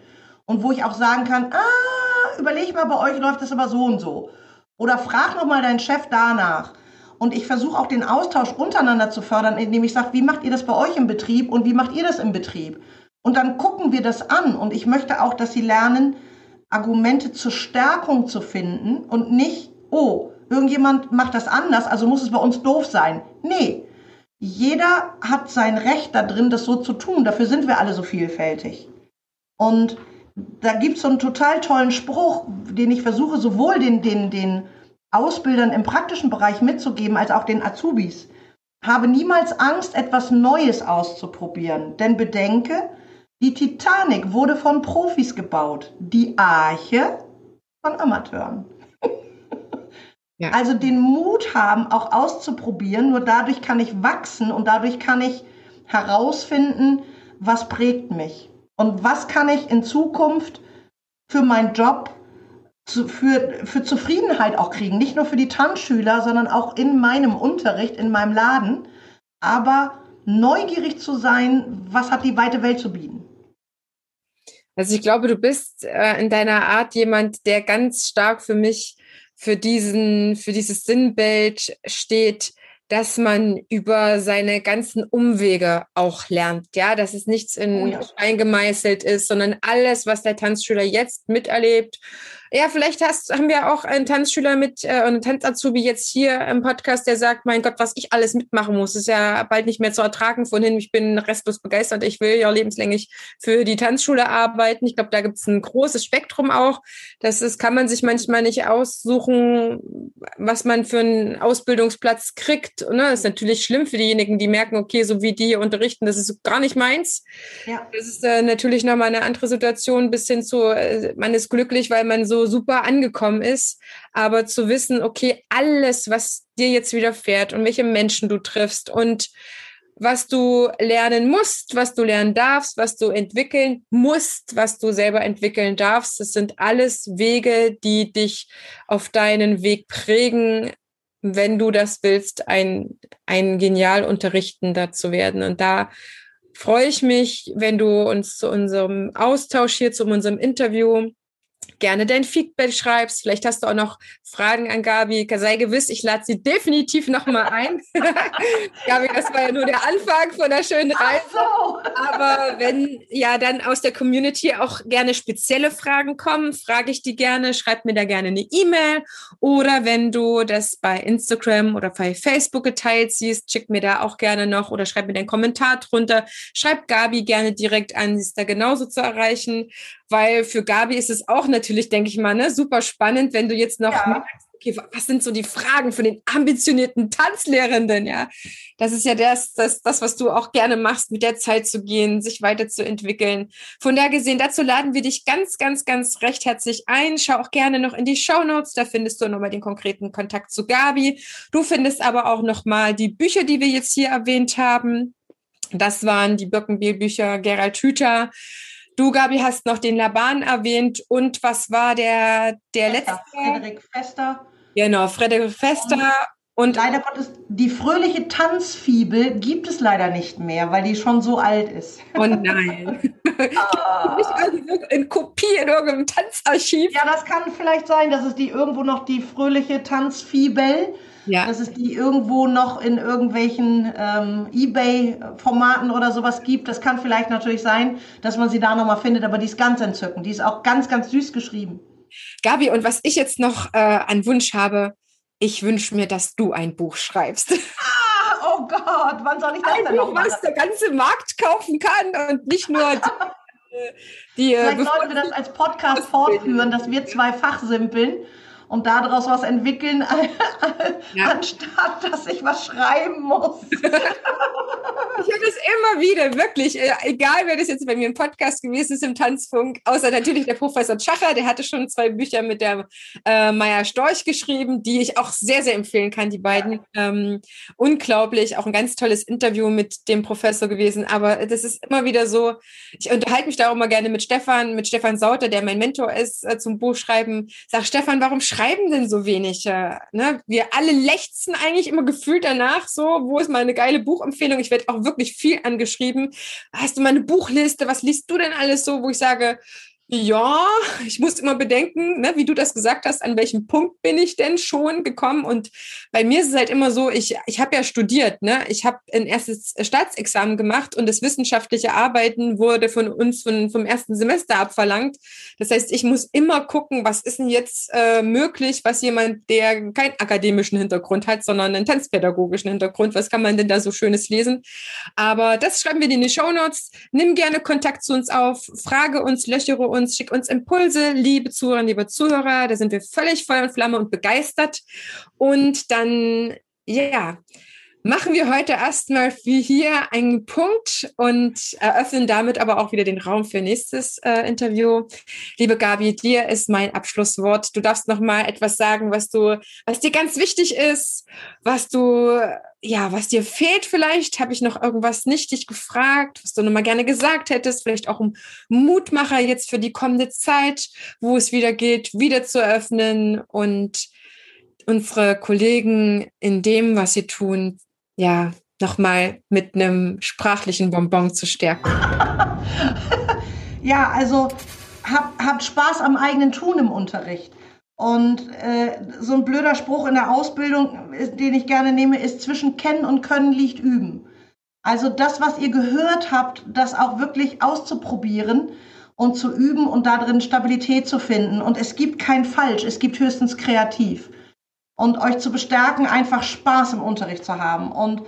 Und wo ich auch sagen kann, ah, überleg mal, bei euch läuft das aber so und so. Oder frag noch mal deinen Chef danach. Und ich versuche auch den Austausch untereinander zu fördern, indem ich sage, wie macht ihr das bei euch im Betrieb und wie macht ihr das im Betrieb? Und dann gucken wir das an. Und ich möchte auch, dass sie lernen, Argumente zur Stärkung zu finden und nicht, oh, irgendjemand macht das anders, also muss es bei uns doof sein. Nee, jeder hat sein Recht da drin, das so zu tun. Dafür sind wir alle so vielfältig. Und da gibt es so einen total tollen Spruch, den ich versuche, sowohl den, den, den Ausbildern im praktischen Bereich mitzugeben, als auch den Azubis. Habe niemals Angst, etwas Neues auszuprobieren, denn bedenke, die Titanic wurde von Profis gebaut, die Arche von Amateuren. ja. Also den Mut haben, auch auszuprobieren, nur dadurch kann ich wachsen und dadurch kann ich herausfinden, was prägt mich und was kann ich in Zukunft für meinen Job zu, für, für Zufriedenheit auch kriegen. Nicht nur für die Tanzschüler, sondern auch in meinem Unterricht, in meinem Laden. Aber neugierig zu sein, was hat die weite Welt zu bieten. Also ich glaube, du bist äh, in deiner Art jemand, der ganz stark für mich für diesen, für dieses Sinnbild steht, dass man über seine ganzen Umwege auch lernt, ja, dass es nichts in oh ja. Stein gemeißelt ist, sondern alles, was der Tanzschüler jetzt miterlebt ja, vielleicht hast, haben wir auch einen Tanzschüler mit äh, einen Tanzazubi jetzt hier im Podcast, der sagt, mein Gott, was ich alles mitmachen muss, ist ja bald nicht mehr zu ertragen. Von hin, ich bin restlos begeistert. Ich will ja lebenslänglich für die Tanzschule arbeiten. Ich glaube, da gibt es ein großes Spektrum auch. Das ist, kann man sich manchmal nicht aussuchen, was man für einen Ausbildungsplatz kriegt. Ne? Das ist natürlich schlimm für diejenigen, die merken, okay, so wie die unterrichten, das ist gar nicht meins. Ja. Das ist äh, natürlich nochmal eine andere Situation bis hin zu, äh, man ist glücklich, weil man so super angekommen ist. Aber zu wissen, okay, alles, was dir jetzt widerfährt und welche Menschen du triffst und was du lernen musst, was du lernen darfst, was du entwickeln musst, was du selber entwickeln darfst. Das sind alles Wege, die dich auf deinen Weg prägen, wenn du das willst, ein, ein genial Unterrichtender zu werden. Und da freue ich mich, wenn du uns zu unserem Austausch hier, zu unserem Interview gerne dein Feedback schreibst. Vielleicht hast du auch noch Fragen an Gabi. Sei gewiss, ich lade sie definitiv nochmal ein. Gabi, das war ja nur der Anfang von der schönen Reise. So. Aber wenn ja dann aus der Community auch gerne spezielle Fragen kommen, frage ich die gerne. Schreib mir da gerne eine E-Mail. Oder wenn du das bei Instagram oder bei Facebook geteilt siehst, schick mir da auch gerne noch oder schreib mir deinen Kommentar drunter. Schreib Gabi gerne direkt an. Sie ist da genauso zu erreichen weil für Gabi ist es auch natürlich, denke ich mal, ne, super spannend, wenn du jetzt noch ja. merkst, okay, was sind so die Fragen von den ambitionierten Tanzlehrenden, ja? Das ist ja das, das, das, was du auch gerne machst, mit der Zeit zu gehen, sich weiterzuentwickeln. Von daher gesehen, dazu laden wir dich ganz, ganz, ganz recht herzlich ein. Schau auch gerne noch in die Show Notes, da findest du nochmal den konkreten Kontakt zu Gabi. Du findest aber auch nochmal die Bücher, die wir jetzt hier erwähnt haben. Das waren die Birkenbiel-Bücher Gerald Hüther. Du, Gabi, hast noch den Laban erwähnt. Und was war der, der Fester, letzte? Frederik Fester. Genau, Frederik Fester. Und leider Gottes, die fröhliche Tanzfibel gibt es leider nicht mehr, weil die schon so alt ist. Oh nein. ah. Also in Kopie in irgendeinem Tanzarchiv. Ja, das kann vielleicht sein, dass es die irgendwo noch die fröhliche Tanzfibel ja. dass es die irgendwo noch in irgendwelchen ähm, Ebay-Formaten oder sowas gibt. Das kann vielleicht natürlich sein, dass man sie da nochmal findet, aber die ist ganz entzückend. Die ist auch ganz, ganz süß geschrieben. Gabi, und was ich jetzt noch äh, an Wunsch habe, ich wünsche mir, dass du ein Buch schreibst. Ah, oh Gott, wann soll ich das ein denn Buch, noch machen? was der ganze Markt kaufen kann und nicht nur die, die äh, Vielleicht sollten wir das als Podcast fortführen, dass wir zwei Fachsimpeln und daraus was entwickeln, ja. anstatt dass ich was schreiben muss. ich habe das immer wieder, wirklich, äh, egal wer das jetzt bei mir im Podcast gewesen ist, im Tanzfunk, außer natürlich der Professor Schacher, der hatte schon zwei Bücher mit der äh, Maya Storch geschrieben, die ich auch sehr, sehr empfehlen kann, die beiden. Ähm, unglaublich, auch ein ganz tolles Interview mit dem Professor gewesen, aber das ist immer wieder so, ich unterhalte mich da auch immer gerne mit Stefan, mit Stefan Sauter, der mein Mentor ist, äh, zum Buchschreiben. Sag, Stefan, warum schreibst schreiben denn so wenig? Ne? Wir alle lechzen eigentlich immer gefühlt danach, so, wo ist meine geile Buchempfehlung? Ich werde auch wirklich viel angeschrieben. Hast du mal eine Buchliste? Was liest du denn alles so, wo ich sage, ja, ich muss immer bedenken, ne, wie du das gesagt hast, an welchem Punkt bin ich denn schon gekommen? Und bei mir ist es halt immer so, ich, ich habe ja studiert, ne? Ich habe ein erstes Staatsexamen gemacht und das wissenschaftliche Arbeiten wurde von uns von, vom ersten Semester abverlangt. Das heißt, ich muss immer gucken, was ist denn jetzt äh, möglich, was jemand, der keinen akademischen Hintergrund hat, sondern einen tanzpädagogischen Hintergrund, was kann man denn da so Schönes lesen? Aber das schreiben wir dir in die Show Notes. Nimm gerne Kontakt zu uns auf, frage uns, löchere uns uns, schick uns Impulse, liebe Zuhörer, liebe Zuhörer. Da sind wir völlig Feuer und Flamme und begeistert. Und dann, ja, machen wir heute erstmal wie hier einen Punkt und eröffnen damit aber auch wieder den Raum für nächstes äh, Interview. Liebe Gabi, dir ist mein Abschlusswort. Du darfst noch mal etwas sagen, was du, was dir ganz wichtig ist, was du ja, was dir fehlt vielleicht? Habe ich noch irgendwas nicht dich gefragt, was du noch mal gerne gesagt hättest? Vielleicht auch ein Mutmacher jetzt für die kommende Zeit, wo es wieder geht, wieder zu öffnen und unsere Kollegen in dem, was sie tun, ja, nochmal mit einem sprachlichen Bonbon zu stärken? ja, also hab, habt Spaß am eigenen Tun im Unterricht. Und äh, so ein blöder Spruch in der Ausbildung, den ich gerne nehme, ist zwischen Kennen und Können liegt Üben. Also das, was ihr gehört habt, das auch wirklich auszuprobieren und zu üben und darin Stabilität zu finden. Und es gibt kein Falsch, es gibt höchstens kreativ und euch zu bestärken, einfach Spaß im Unterricht zu haben. Und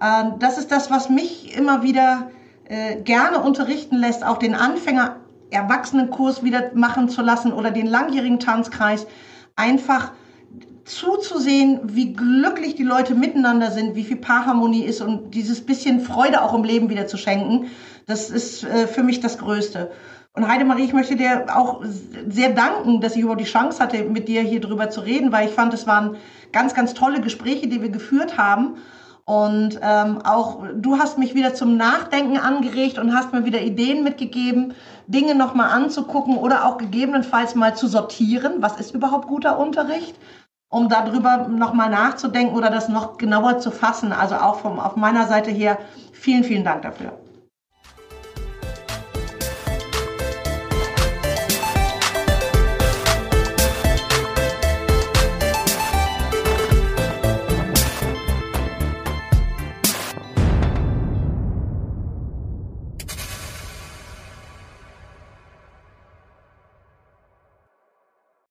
äh, das ist das, was mich immer wieder äh, gerne unterrichten lässt, auch den Anfänger Erwachsenenkurs wieder machen zu lassen oder den langjährigen Tanzkreis, einfach zuzusehen, wie glücklich die Leute miteinander sind, wie viel Paarharmonie ist und dieses bisschen Freude auch im Leben wieder zu schenken, das ist äh, für mich das Größte. Und Heidemarie, ich möchte dir auch sehr danken, dass ich überhaupt die Chance hatte, mit dir hier drüber zu reden, weil ich fand, es waren ganz, ganz tolle Gespräche, die wir geführt haben. Und ähm, auch du hast mich wieder zum Nachdenken angeregt und hast mir wieder Ideen mitgegeben, Dinge nochmal anzugucken oder auch gegebenenfalls mal zu sortieren. Was ist überhaupt guter Unterricht? Um darüber nochmal nachzudenken oder das noch genauer zu fassen. Also auch vom, auf meiner Seite her vielen, vielen Dank dafür.